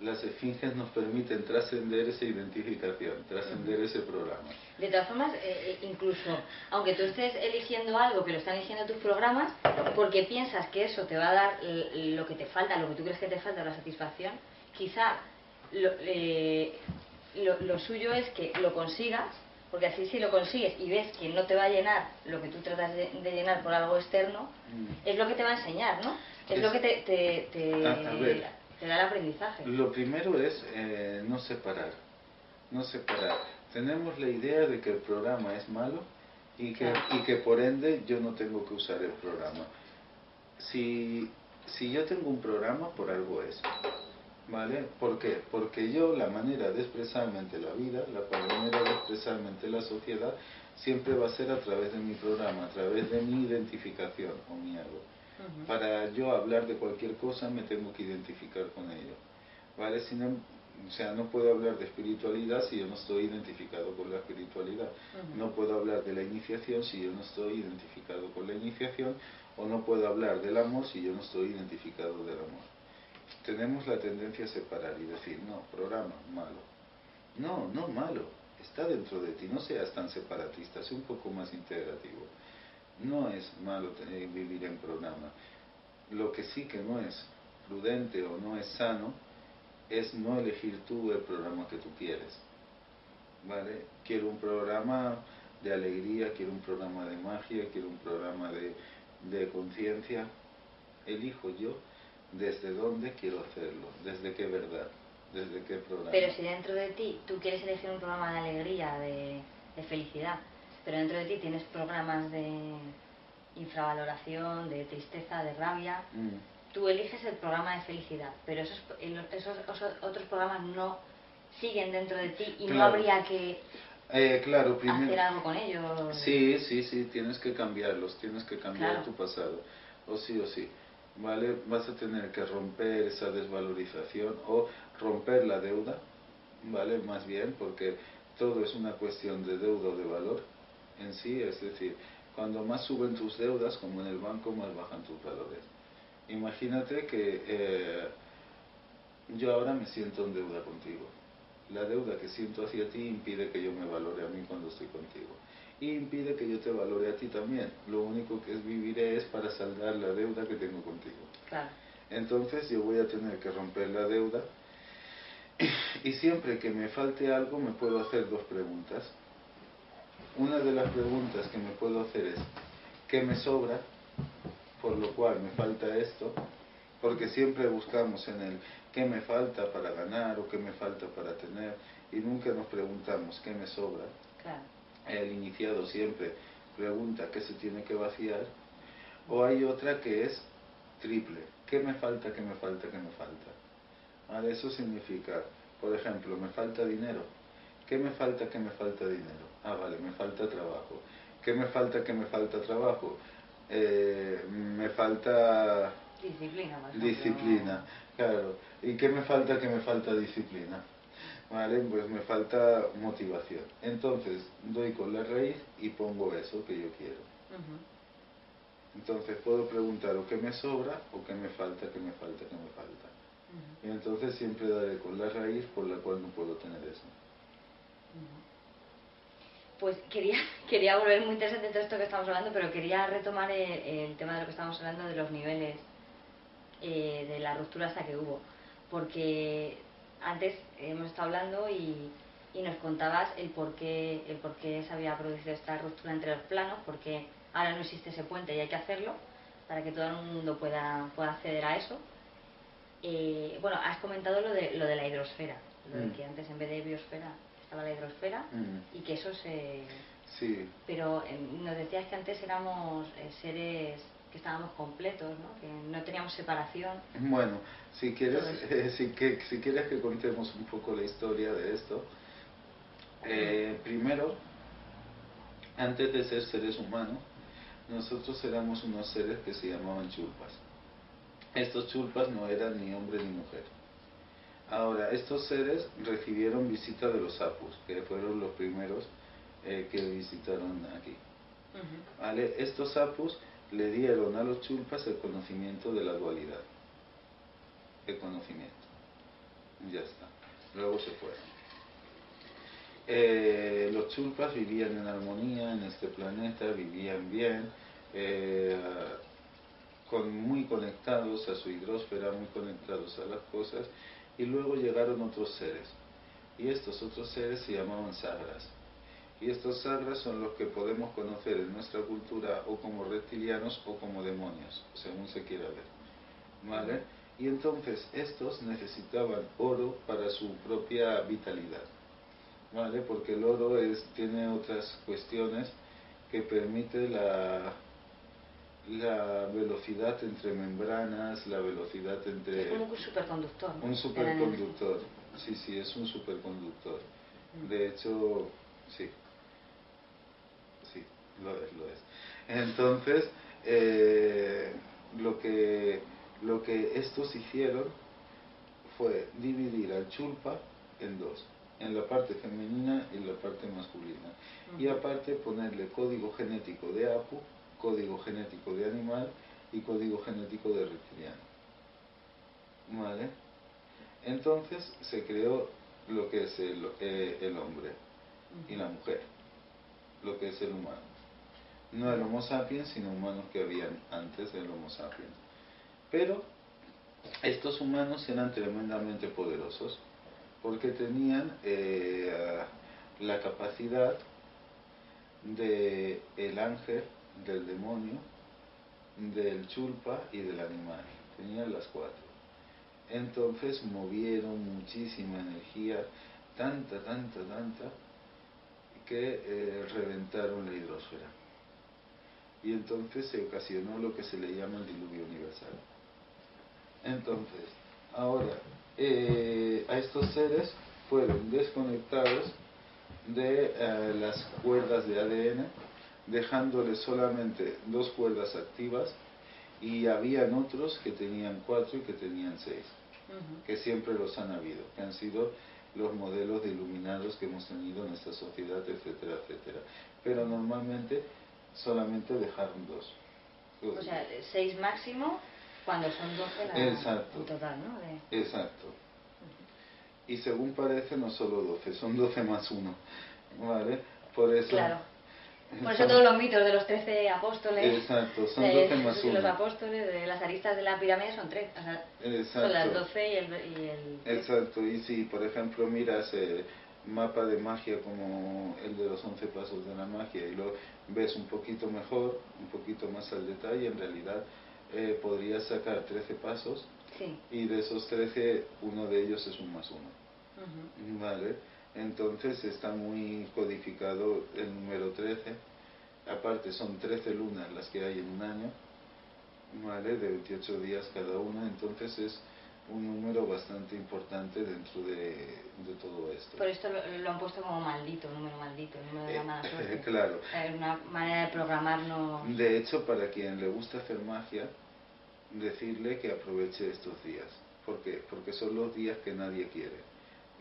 Speaker 2: Las esfinges nos permiten trascender esa identificación, trascender ese programa.
Speaker 1: De todas formas, eh, eh, incluso aunque tú estés eligiendo algo que lo están eligiendo tus programas, porque piensas que eso te va a dar lo que te falta, lo que tú crees que te falta, la satisfacción, quizá lo, eh, lo- lo suyo es que lo consigas Porque así si lo consigues y ves que no te va a llenar lo que tú tratas de, de llenar por algo externo,
Speaker 2: Mm.
Speaker 1: es lo que te va a enseñar, ¿no? Es,
Speaker 2: Es-
Speaker 1: lo que te, te, te,
Speaker 2: A- a ver.
Speaker 1: Te da el aprendizaje.
Speaker 2: Lo primero es eh, no separar, no separar. Tenemos la idea de que el programa es malo y que,
Speaker 1: Claro.
Speaker 2: y que por ende yo no tengo que usar el programa. Si, si yo tengo un programa, por algo es. ¿Vale? ¿Por qué? Porque yo la manera de expresarme ante la vida, la manera de expresarme ante la sociedad, siempre va a ser a través de mi programa, a través de mi identificación o mi Para yo hablar de cualquier cosa me tengo que identificar con ello. ¿Vale? Si no, o sea, no puedo hablar de espiritualidad si yo no estoy identificado con la espiritualidad. No puedo hablar de la iniciación si yo no estoy identificado con la iniciación. O no puedo hablar del amor si yo no estoy identificado del amor. Tenemos la tendencia a separar y decir, no, programa, malo. No, no malo. Está dentro de ti. No seas tan separatista, sé un poco más integrativo. No es malo tener- vivir en programa. Lo que sí que no es prudente o no es sano es no elegir tú el programa que tú quieres. ¿Vale? Quiero un programa de alegría, quiero un programa de magia, quiero un programa de, de conciencia. Elijo yo desde dónde quiero hacerlo, desde qué verdad, desde qué programa.
Speaker 1: Pero si dentro de ti tú quieres elegir un programa de alegría, de, de felicidad, pero dentro de ti tienes programas de infravaloración, de tristeza, de rabia,
Speaker 2: Mm.
Speaker 1: tú eliges el programa de felicidad, pero esos, esos, esos otros programas no siguen dentro de ti y no
Speaker 2: Claro.
Speaker 1: habría que
Speaker 2: Eh, claro, primero...
Speaker 1: hacer algo con ellos.
Speaker 2: Sí, sí, sí, tienes que cambiarlos, tienes que cambiar
Speaker 1: Claro.
Speaker 2: tu pasado, o sí o sí, ¿vale? Vas a tener que romper esa desvalorización o romper la deuda, ¿vale? Más bien, porque todo es una cuestión de deuda o de valor en sí, es decir, cuando más suben tus deudas, como en el banco, más bajan tus valores. Imagínate que eh, yo ahora me siento en deuda contigo. La deuda que siento hacia ti impide que yo me valore a mí cuando estoy contigo. Y impide que yo te valore a ti también. Lo único que es viviré es para saldar la deuda que tengo contigo.
Speaker 1: Claro.
Speaker 2: Entonces yo voy a tener que romper la deuda. Y siempre que me falte algo me puedo hacer dos preguntas. Una de las preguntas que me puedo hacer es, ¿qué me sobra? Por lo cual me falta esto. Porque siempre buscamos en el qué me falta para ganar o qué me falta para tener. Y nunca nos preguntamos qué me sobra.
Speaker 1: Claro.
Speaker 2: El iniciado siempre pregunta qué se tiene que vaciar. O hay otra que es triple. ¿Qué me falta, qué me falta, qué me falta? ¿Vale? Eso significa, por ejemplo, me falta dinero. ¿Qué me falta, qué me falta dinero? Ah, vale, me falta trabajo. ¿Qué me falta, qué me falta trabajo? Eh, me falta
Speaker 1: Disciplina, ejemplo.
Speaker 2: disciplina, claro. ¿Y qué me falta, qué me falta disciplina? Vale, pues me falta motivación. Entonces doy con la raíz y pongo eso que yo quiero. Entonces puedo preguntar o qué me sobra o qué me falta, qué me falta, qué me falta. Y entonces siempre daré con la raíz por la cual no puedo tener eso.
Speaker 1: Pues quería, quería volver muy interesante todo esto que estamos hablando, pero quería retomar el, el tema de lo que estamos hablando de los niveles eh, de la ruptura hasta que hubo. Porque antes hemos estado hablando y, y nos contabas el por, qué, el por qué se había producido esta ruptura entre los planos, porque ahora no existe ese puente y hay que hacerlo para que todo el mundo pueda, pueda acceder a eso. Eh, bueno, has comentado lo de, lo de la hidrosfera, lo de
Speaker 2: Mm.
Speaker 1: que antes en vez de biosfera estaba la hidrosfera
Speaker 2: Mm.
Speaker 1: y que eso se...
Speaker 2: Sí,
Speaker 1: Pero eh, nos decías que antes éramos eh, seres que estábamos completos, ¿no? que no teníamos separación.
Speaker 2: Bueno, si quieres, eh, si, que, si quieres que contemos un poco la historia de esto, eh, primero, antes de ser seres humanos, nosotros éramos unos seres que se llamaban chulpas. Estos chulpas no eran ni hombre ni mujer. Ahora, estos seres recibieron visita de los apus, que fueron los primeros eh, que visitaron aquí. ¿Vale? Estos apus le dieron a los chulpas el conocimiento de la dualidad. El conocimiento. Ya está. Luego se fueron. Eh, los chulpas vivían en armonía en este planeta, vivían bien, eh, con, muy conectados a su hidrósfera, muy conectados a las cosas, y luego llegaron otros seres. Y estos otros seres se llamaban sagras. Y estos sagras son los que podemos conocer en nuestra cultura o como reptilianos o como demonios, según se quiera ver. ¿Vale? Y entonces estos necesitaban oro para su propia vitalidad. ¿Vale? Porque el oro es, tiene otras cuestiones que permite la, la velocidad entre membranas, la velocidad entre...
Speaker 1: Es como un superconductor.
Speaker 2: Un superconductor, sí, sí, es un superconductor. Mm. De hecho, sí, sí, lo es, lo es. Entonces, eh, lo, que, lo que estos hicieron fue dividir al chulpa en dos, en la parte femenina y la parte masculina. Y aparte ponerle código genético de Apu código genético de animal y código genético de reptiliano. ¿Vale? Entonces se creó lo que es el, eh, el hombre y la mujer, lo que es el humano. No el Homo sapiens, sino humanos que habían antes del Homo sapiens. Pero estos humanos eran tremendamente poderosos porque tenían eh, la capacidad de el ángel del demonio, del chulpa y del animal. Tenían las cuatro. Entonces movieron muchísima energía, tanta, tanta, tanta, que eh, reventaron la hidrosfera. Y entonces se ocasionó lo que se le llama el diluvio universal. Entonces, ahora, eh, a estos seres fueron desconectados de eh, las cuerdas de ADN dejándole solamente dos cuerdas activas y habían otros que tenían cuatro y que tenían seis, que siempre los han habido, que han sido los modelos de iluminados que hemos tenido en esta sociedad, etcétera, etcétera. Pero normalmente solamente dejaron dos.
Speaker 1: O sea, seis máximo cuando son doce en total, ¿no?
Speaker 2: Exacto. Y según parece, no solo doce, son doce más uno. ¿Vale? Por eso.
Speaker 1: Claro por eso todos los mitos de los trece apóstoles.
Speaker 2: Exacto, son doce más uno.
Speaker 1: Los apóstoles, de las aristas de la pirámide son tres. O sea, Son las doce y el, y el,
Speaker 2: Exacto, y si por ejemplo miras el mapa de magia como el de los once pasos de la magia y lo ves un poquito mejor, un poquito más al detalle, en realidad eh, podrías sacar trece pasos sí. y de esos trece uno de ellos es un más uno. ¿Vale? Entonces está muy codificado el número 13. Aparte son 13 lunas las que hay en un año, ¿vale? De 28 días cada una. Entonces es un número bastante importante dentro de, todo esto.
Speaker 1: Por esto lo, han puesto como maldito, número maldito, número de la mala eh, suerte.
Speaker 2: claro.
Speaker 1: Es una manera de programarnos.
Speaker 2: De hecho, para quien le gusta hacer magia, decirle que aproveche estos días. ¿Por qué? Porque son los días que nadie quiere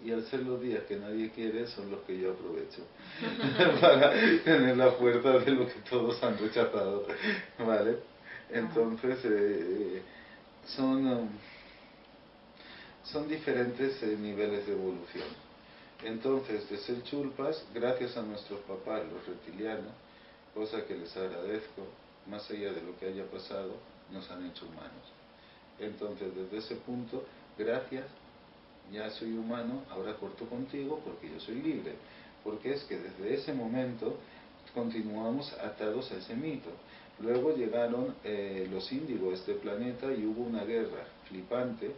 Speaker 2: y al ser los días que nadie quiere son los que yo aprovecho. Para tener la fuerza de lo que todos han rechazado vale entonces eh, son um, son diferentes eh, niveles de evolución. Entonces de ser chulpas gracias a nuestros papás los reptilianos cosa que les agradezco más allá de lo que haya pasado nos han hecho humanos. Entonces desde ese punto gracias ya soy humano, ahora corto contigo porque yo soy libre. Porque es que desde ese momento continuamos atados a ese mito. Luego llegaron eh, los índigos a este planeta y hubo una guerra flipante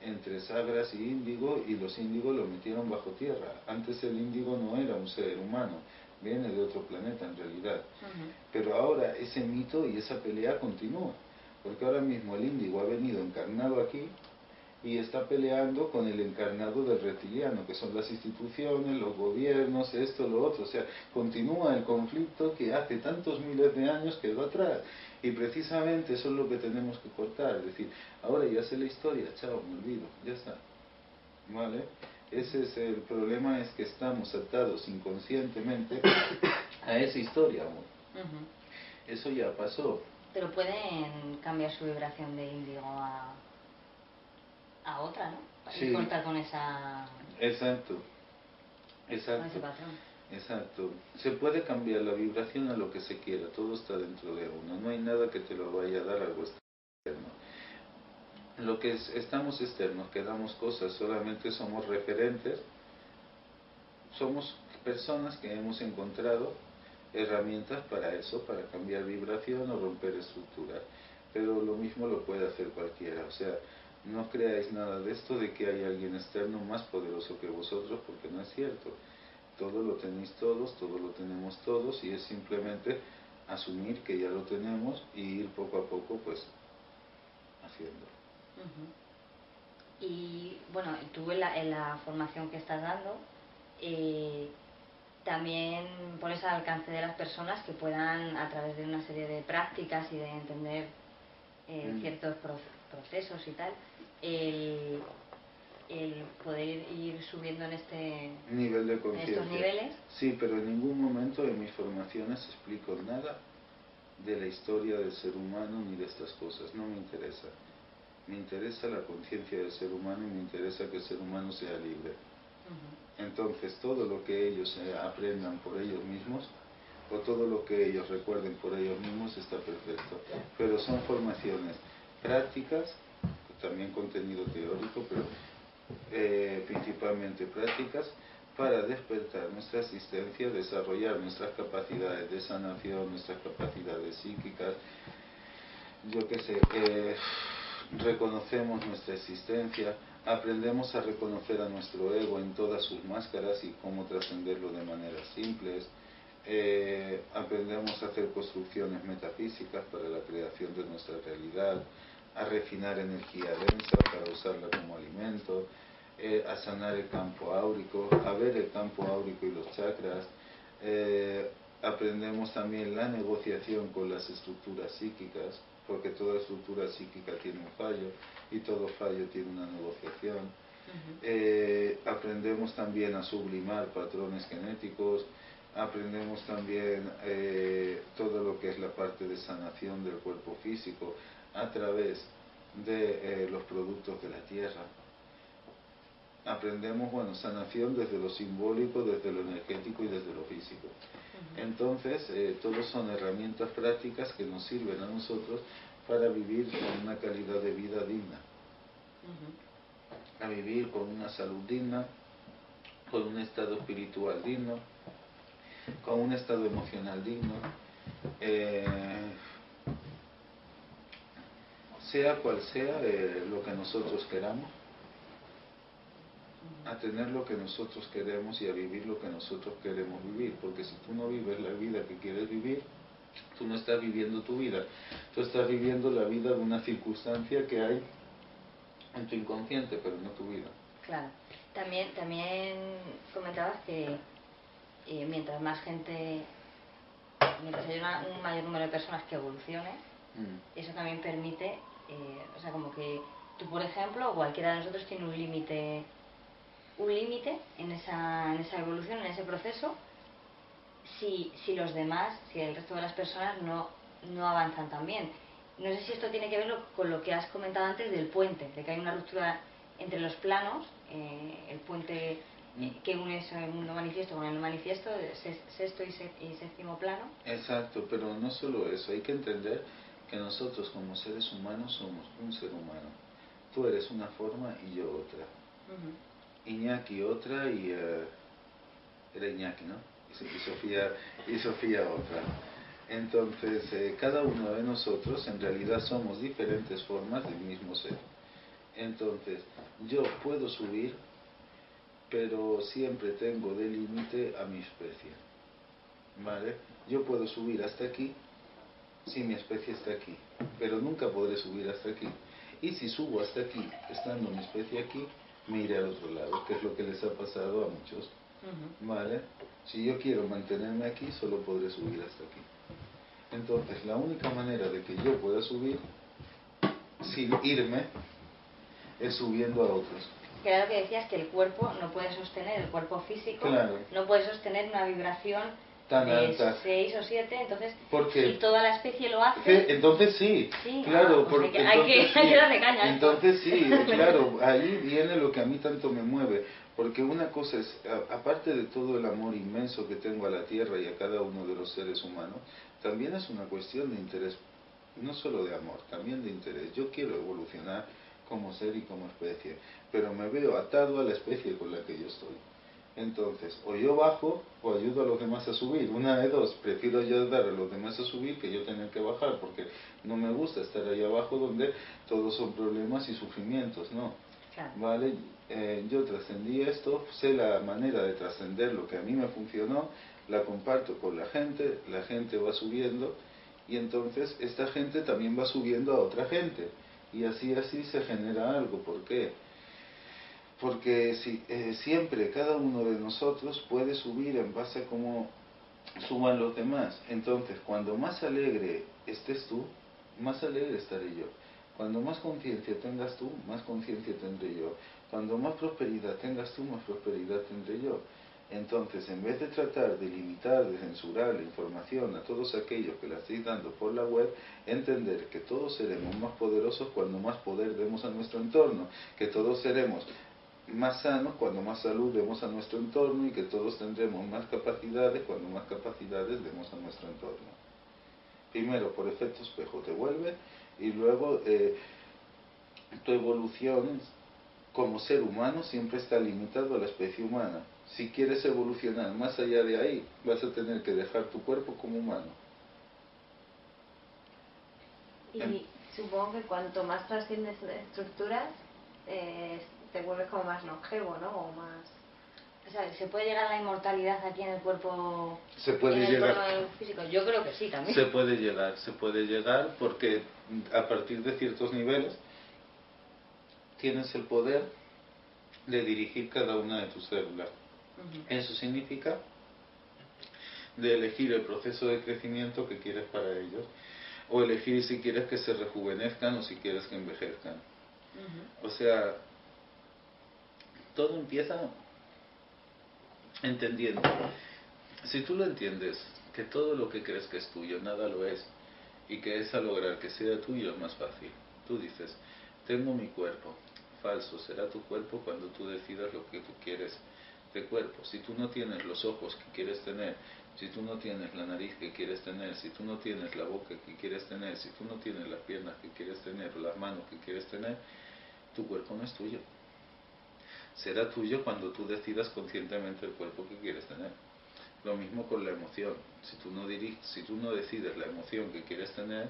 Speaker 2: entre sagras y índigo y los índigos lo metieron bajo tierra. Antes el índigo no era un ser humano, viene de otro planeta en realidad. Pero ahora ese mito y esa pelea continúa, porque ahora mismo el índigo ha venido encarnado aquí y está peleando con el encarnado del reptiliano, que son las instituciones, los gobiernos, esto, lo otro. O sea, continúa el conflicto que hace tantos miles de años quedó atrás. Y precisamente eso es lo que tenemos que cortar. Es decir, ahora ya sé la historia, chao, me olvido, ya está. ¿Vale? Ese es el problema, es que estamos atados inconscientemente a esa historia Eso ya pasó.
Speaker 1: Pero pueden cambiar su vibración de índigo a a otra, ¿no? Y cortar con esa...
Speaker 2: Exacto. Exacto.
Speaker 1: Con ese patrón.
Speaker 2: Exacto. Se puede cambiar la vibración a lo que se quiera, todo está dentro de uno, no hay nada que te lo vaya a dar algo externo. Lo que es, estamos externos, que damos cosas, solamente somos referentes, somos personas que hemos encontrado herramientas para eso, para cambiar vibración o romper estructuras. Pero lo mismo lo puede hacer cualquiera. O sea, no creáis nada de esto de que hay alguien externo más poderoso que vosotros, porque no es cierto. Todo lo tenéis todos, todo lo tenemos todos y es simplemente asumir que ya lo tenemos y ir poco a poco pues haciendo.
Speaker 1: Y bueno, tú en la, en la, formación que estás dando, eh, también pones al alcance de las personas que puedan, a través de una serie de prácticas y de entender eh, mm. ciertos procesos y tal, el, el, poder ir subiendo en este
Speaker 2: nivel de conciencia.
Speaker 1: estos niveles.
Speaker 2: Sí, pero en ningún momento en mis formaciones explico nada de la historia del ser humano ni de estas cosas, no me interesa. Me interesa la conciencia del ser humano y me interesa que el ser humano sea libre. Entonces, todo lo que ellos eh, aprendan por ellos mismos o todo lo que ellos recuerden por ellos mismos está perfecto. Pero son formaciones prácticas, también contenido teórico, pero eh, principalmente prácticas para despertar nuestra existencia, desarrollar nuestras capacidades de sanación, nuestras capacidades psíquicas, yo qué sé, eh, reconocemos nuestra existencia, aprendemos a reconocer a nuestro ego en todas sus máscaras y cómo trascenderlo de maneras simples, eh, aprendemos a hacer construcciones metafísicas para la creación de nuestra realidad, a refinar energía densa para usarla como alimento, eh, a sanar el campo áurico, a ver el campo áurico y los chakras. Eh, aprendemos también la negociación con las estructuras psíquicas, porque toda estructura psíquica tiene un fallo y todo fallo tiene una negociación. Eh, aprendemos también a sublimar patrones genéticos, aprendemos también eh, todo lo que es la parte de sanación del cuerpo físico a través de eh, los productos de la tierra. Aprendemos, bueno, sanación desde lo simbólico, desde lo energético y desde lo físico. Entonces, eh, todos son herramientas prácticas que nos sirven a nosotros para vivir con una calidad de vida digna. A vivir con una salud digna, con un estado espiritual digno, con un estado emocional digno. Eh, sea cual sea eh, lo que nosotros queramos, a tener lo que nosotros queremos y a vivir lo que nosotros queremos vivir, porque si tú no vives la vida que quieres vivir, tú no estás viviendo tu vida, tú estás viviendo la vida de una circunstancia que hay en tu inconsciente, pero no tu vida.
Speaker 1: Claro. También, también comentabas que eh, mientras más gente, mientras haya un mayor número de personas que evolucione, mm. eso también permite, eh, o sea, como que tú, por ejemplo, o cualquiera de nosotros tiene un límite un límite en esa, en esa evolución, en ese proceso, si, si los demás, si el resto de las personas no, no avanzan también. No sé si esto tiene que ver con lo que has comentado antes del puente, de que hay una ruptura entre los planos, eh, el puente mm. que une el mundo manifiesto con el manifiesto, sexto y, séptimo plano.
Speaker 2: Exacto, pero no solo eso, hay que entender que nosotros como seres humanos somos un ser humano. Tú eres una forma y yo otra. Iñaki otra y eh, era Iñaki, ¿no? Y, Sofía, y Sofía otra. Entonces, eh, cada uno de nosotros en realidad somos diferentes formas del mismo ser. Entonces, yo puedo subir, pero siempre tengo de límite a mi especie. ¿Vale? Yo puedo subir hasta aquí si mi especie está aquí, pero nunca podré subir hasta aquí. Y si subo hasta aquí, estando mi especie aquí, mire al otro lado, que es lo que les ha pasado a muchos. ¿Vale? Si yo quiero mantenerme aquí, solo podré subir hasta aquí. Entonces, la única manera de que yo pueda subir sin irme es subiendo a otros.
Speaker 1: Claro que decías que el cuerpo no puede sostener, el cuerpo físico no puede sostener una vibración
Speaker 2: tan
Speaker 1: de 6 o 7, entonces si toda la especie lo hace...
Speaker 2: entonces sí, claro,
Speaker 1: ah, porque hay, que, hay que darle caña.
Speaker 2: Entonces sí, claro, ahí viene lo que a mí tanto me mueve, porque una cosa es, aparte de todo el amor inmenso que tengo a la Tierra y a cada uno de los seres humanos, también es una cuestión de interés, no solo de amor, también de interés. Yo quiero evolucionar como ser y como especie, pero me veo atado a la especie con la que yo estoy. Entonces, o yo bajo o ayudo a los demás a subir. Una de dos, prefiero ayudar a los demás a subir que yo tener que bajar, porque no me gusta estar ahí abajo donde todos son problemas y sufrimientos, ¿no? ¿Vale? Eh, yo trascendí esto, sé la manera de trascender lo que a mí me funcionó, la comparto con la gente, la gente va subiendo y entonces esta gente también va subiendo a otra gente y así así se genera algo. ¿Por qué? Porque si, eh, siempre cada uno de nosotros puede subir en base a cómo suban los demás. Entonces, cuando más alegre estés tú, más alegre estaré yo. Cuando más conciencia tengas tú, más conciencia tendré yo. Cuando más prosperidad tengas tú, más prosperidad tendré yo. Entonces, en vez de tratar de limitar, de censurar la información a todos aquellos que la estáis dando por la web, entender que todos seremos más poderosos cuando más poder demos a nuestro entorno, que todos seremos más sanos cuando más salud demos a nuestro entorno y que todos tendremos más capacidades cuando más capacidades demos a nuestro entorno. Primero, por efecto espejo te vuelve y luego eh, tu evolución como ser humano siempre está limitado a la especie humana. Si quieres evolucionar más allá de ahí, vas a tener que dejar tu cuerpo como humano.
Speaker 3: Y supongo que cuanto más trasciendes estructuras, eh, te vuelves como más longevo, ¿no? O más...
Speaker 1: O sea, ¿se puede llegar a la inmortalidad aquí en el cuerpo,
Speaker 2: se puede
Speaker 1: en
Speaker 2: llegar,
Speaker 1: físico? Yo creo que sí, también.
Speaker 2: Se puede llegar, se puede llegar porque a partir de ciertos niveles tienes el poder de dirigir cada una de tus células. Eso significa de elegir el proceso de crecimiento que quieres para ellos, o elegir si quieres que se rejuvenezcan o si quieres que envejezcan. O sea, todo empieza entendiendo. Si tú lo entiendes, que todo lo que crees que es tuyo, nada lo es, y que es a lograr que sea tuyo es más fácil. Tú dices, tengo mi cuerpo, falso, será tu cuerpo cuando tú decidas lo que tú quieres de cuerpo. Si tú no tienes los ojos que quieres tener, si tú no tienes la nariz que quieres tener, si tú no tienes la boca que quieres tener, si tú no tienes las piernas que quieres tener o las manos que quieres tener, tu cuerpo no es tuyo será tuyo cuando tú decidas conscientemente el cuerpo que quieres tener. Lo mismo con la emoción. Si tú no, si tú no decides la emoción que quieres tener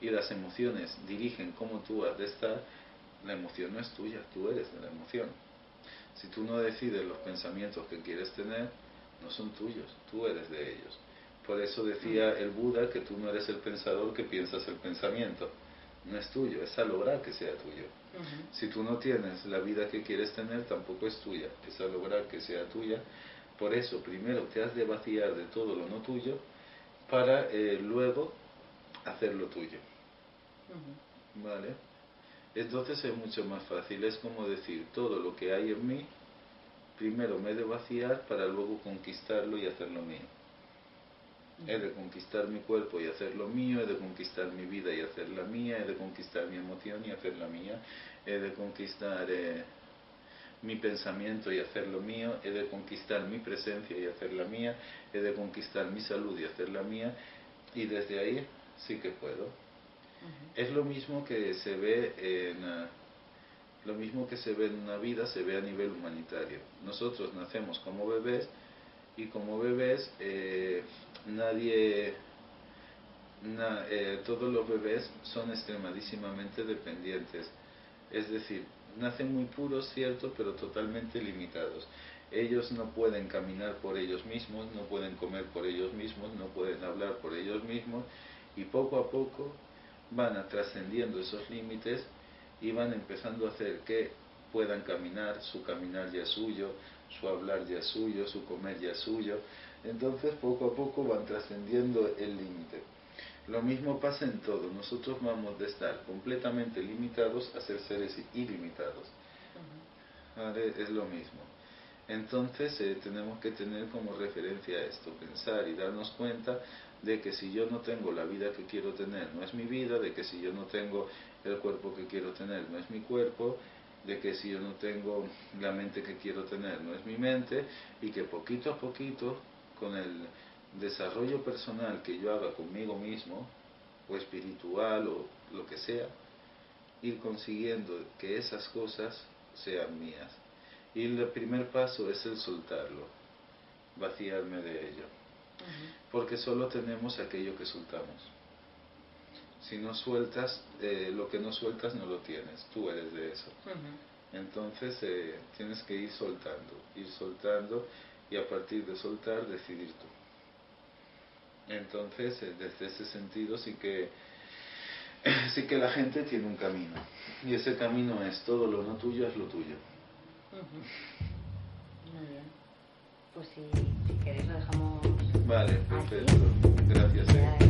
Speaker 2: y las emociones dirigen cómo tú has de estar, la emoción no es tuya, tú eres de la emoción. Si tú no decides los pensamientos que quieres tener, no son tuyos, tú eres de ellos. Por eso decía el Buda que tú no eres el pensador que piensas el pensamiento. No es tuyo, es a lograr que sea tuyo. Si tú no tienes la vida que quieres tener, tampoco es tuya, es a lograr que sea tuya. Por eso, primero te has de vaciar de todo lo no tuyo para eh, luego hacer lo tuyo. ¿Vale? Entonces es mucho más fácil, es como decir, todo lo que hay en mí, primero me he de vaciar para luego conquistarlo y hacerlo mío. He de conquistar mi cuerpo y hacer lo mío, he de conquistar mi vida y hacer la mía, he de conquistar mi emoción y hacer la mía, he de conquistar eh, mi pensamiento y hacer lo mío, he de conquistar mi presencia y hacer la mía, he de conquistar mi salud y hacer la mía, y desde ahí sí que puedo. Es lo mismo que se ve en... Eh, lo mismo que se ve en una vida se ve a nivel humanitario. Nosotros nacemos como bebés y como bebés eh, nadie, eh, todos los bebés son extremadísimamente dependientes. Es decir, nacen muy puros, cierto, pero totalmente limitados. Ellos no pueden caminar por ellos mismos, no pueden comer por ellos mismos, no pueden hablar por ellos mismos y poco a poco van trascendiendo esos límites y van empezando a hacer que puedan caminar, su caminar ya suyo, su hablar ya suyo, su comer ya suyo, entonces poco a poco van trascendiendo el límite. Lo mismo pasa en todo, nosotros vamos de estar completamente limitados a ser seres ilimitados. Es lo mismo. Entonces eh, tenemos que tener como referencia esto, pensar y darnos cuenta de que si yo no tengo la vida que quiero tener, no es mi vida, de que si yo no tengo el cuerpo que quiero tener, no es mi cuerpo, de que si yo no tengo la mente que quiero tener, no es mi mente, y que poquito a poquito con el desarrollo personal que yo haga conmigo mismo, o espiritual, o lo que sea, ir consiguiendo que esas cosas sean mías. Y el primer paso es el soltarlo, vaciarme de ello. Porque solo tenemos aquello que soltamos. Si no sueltas, eh, lo que no sueltas no lo tienes, tú eres de eso. Entonces eh, tienes que ir soltando, ir soltando y a partir de soltar decidir tú. Entonces, eh, desde ese sentido sí que sí que la gente tiene un camino y ese camino es todo lo no tuyo es lo tuyo.
Speaker 1: Muy bien. Pues si, si queréis lo dejamos.
Speaker 2: Vale, perfecto. Gracias. Eh.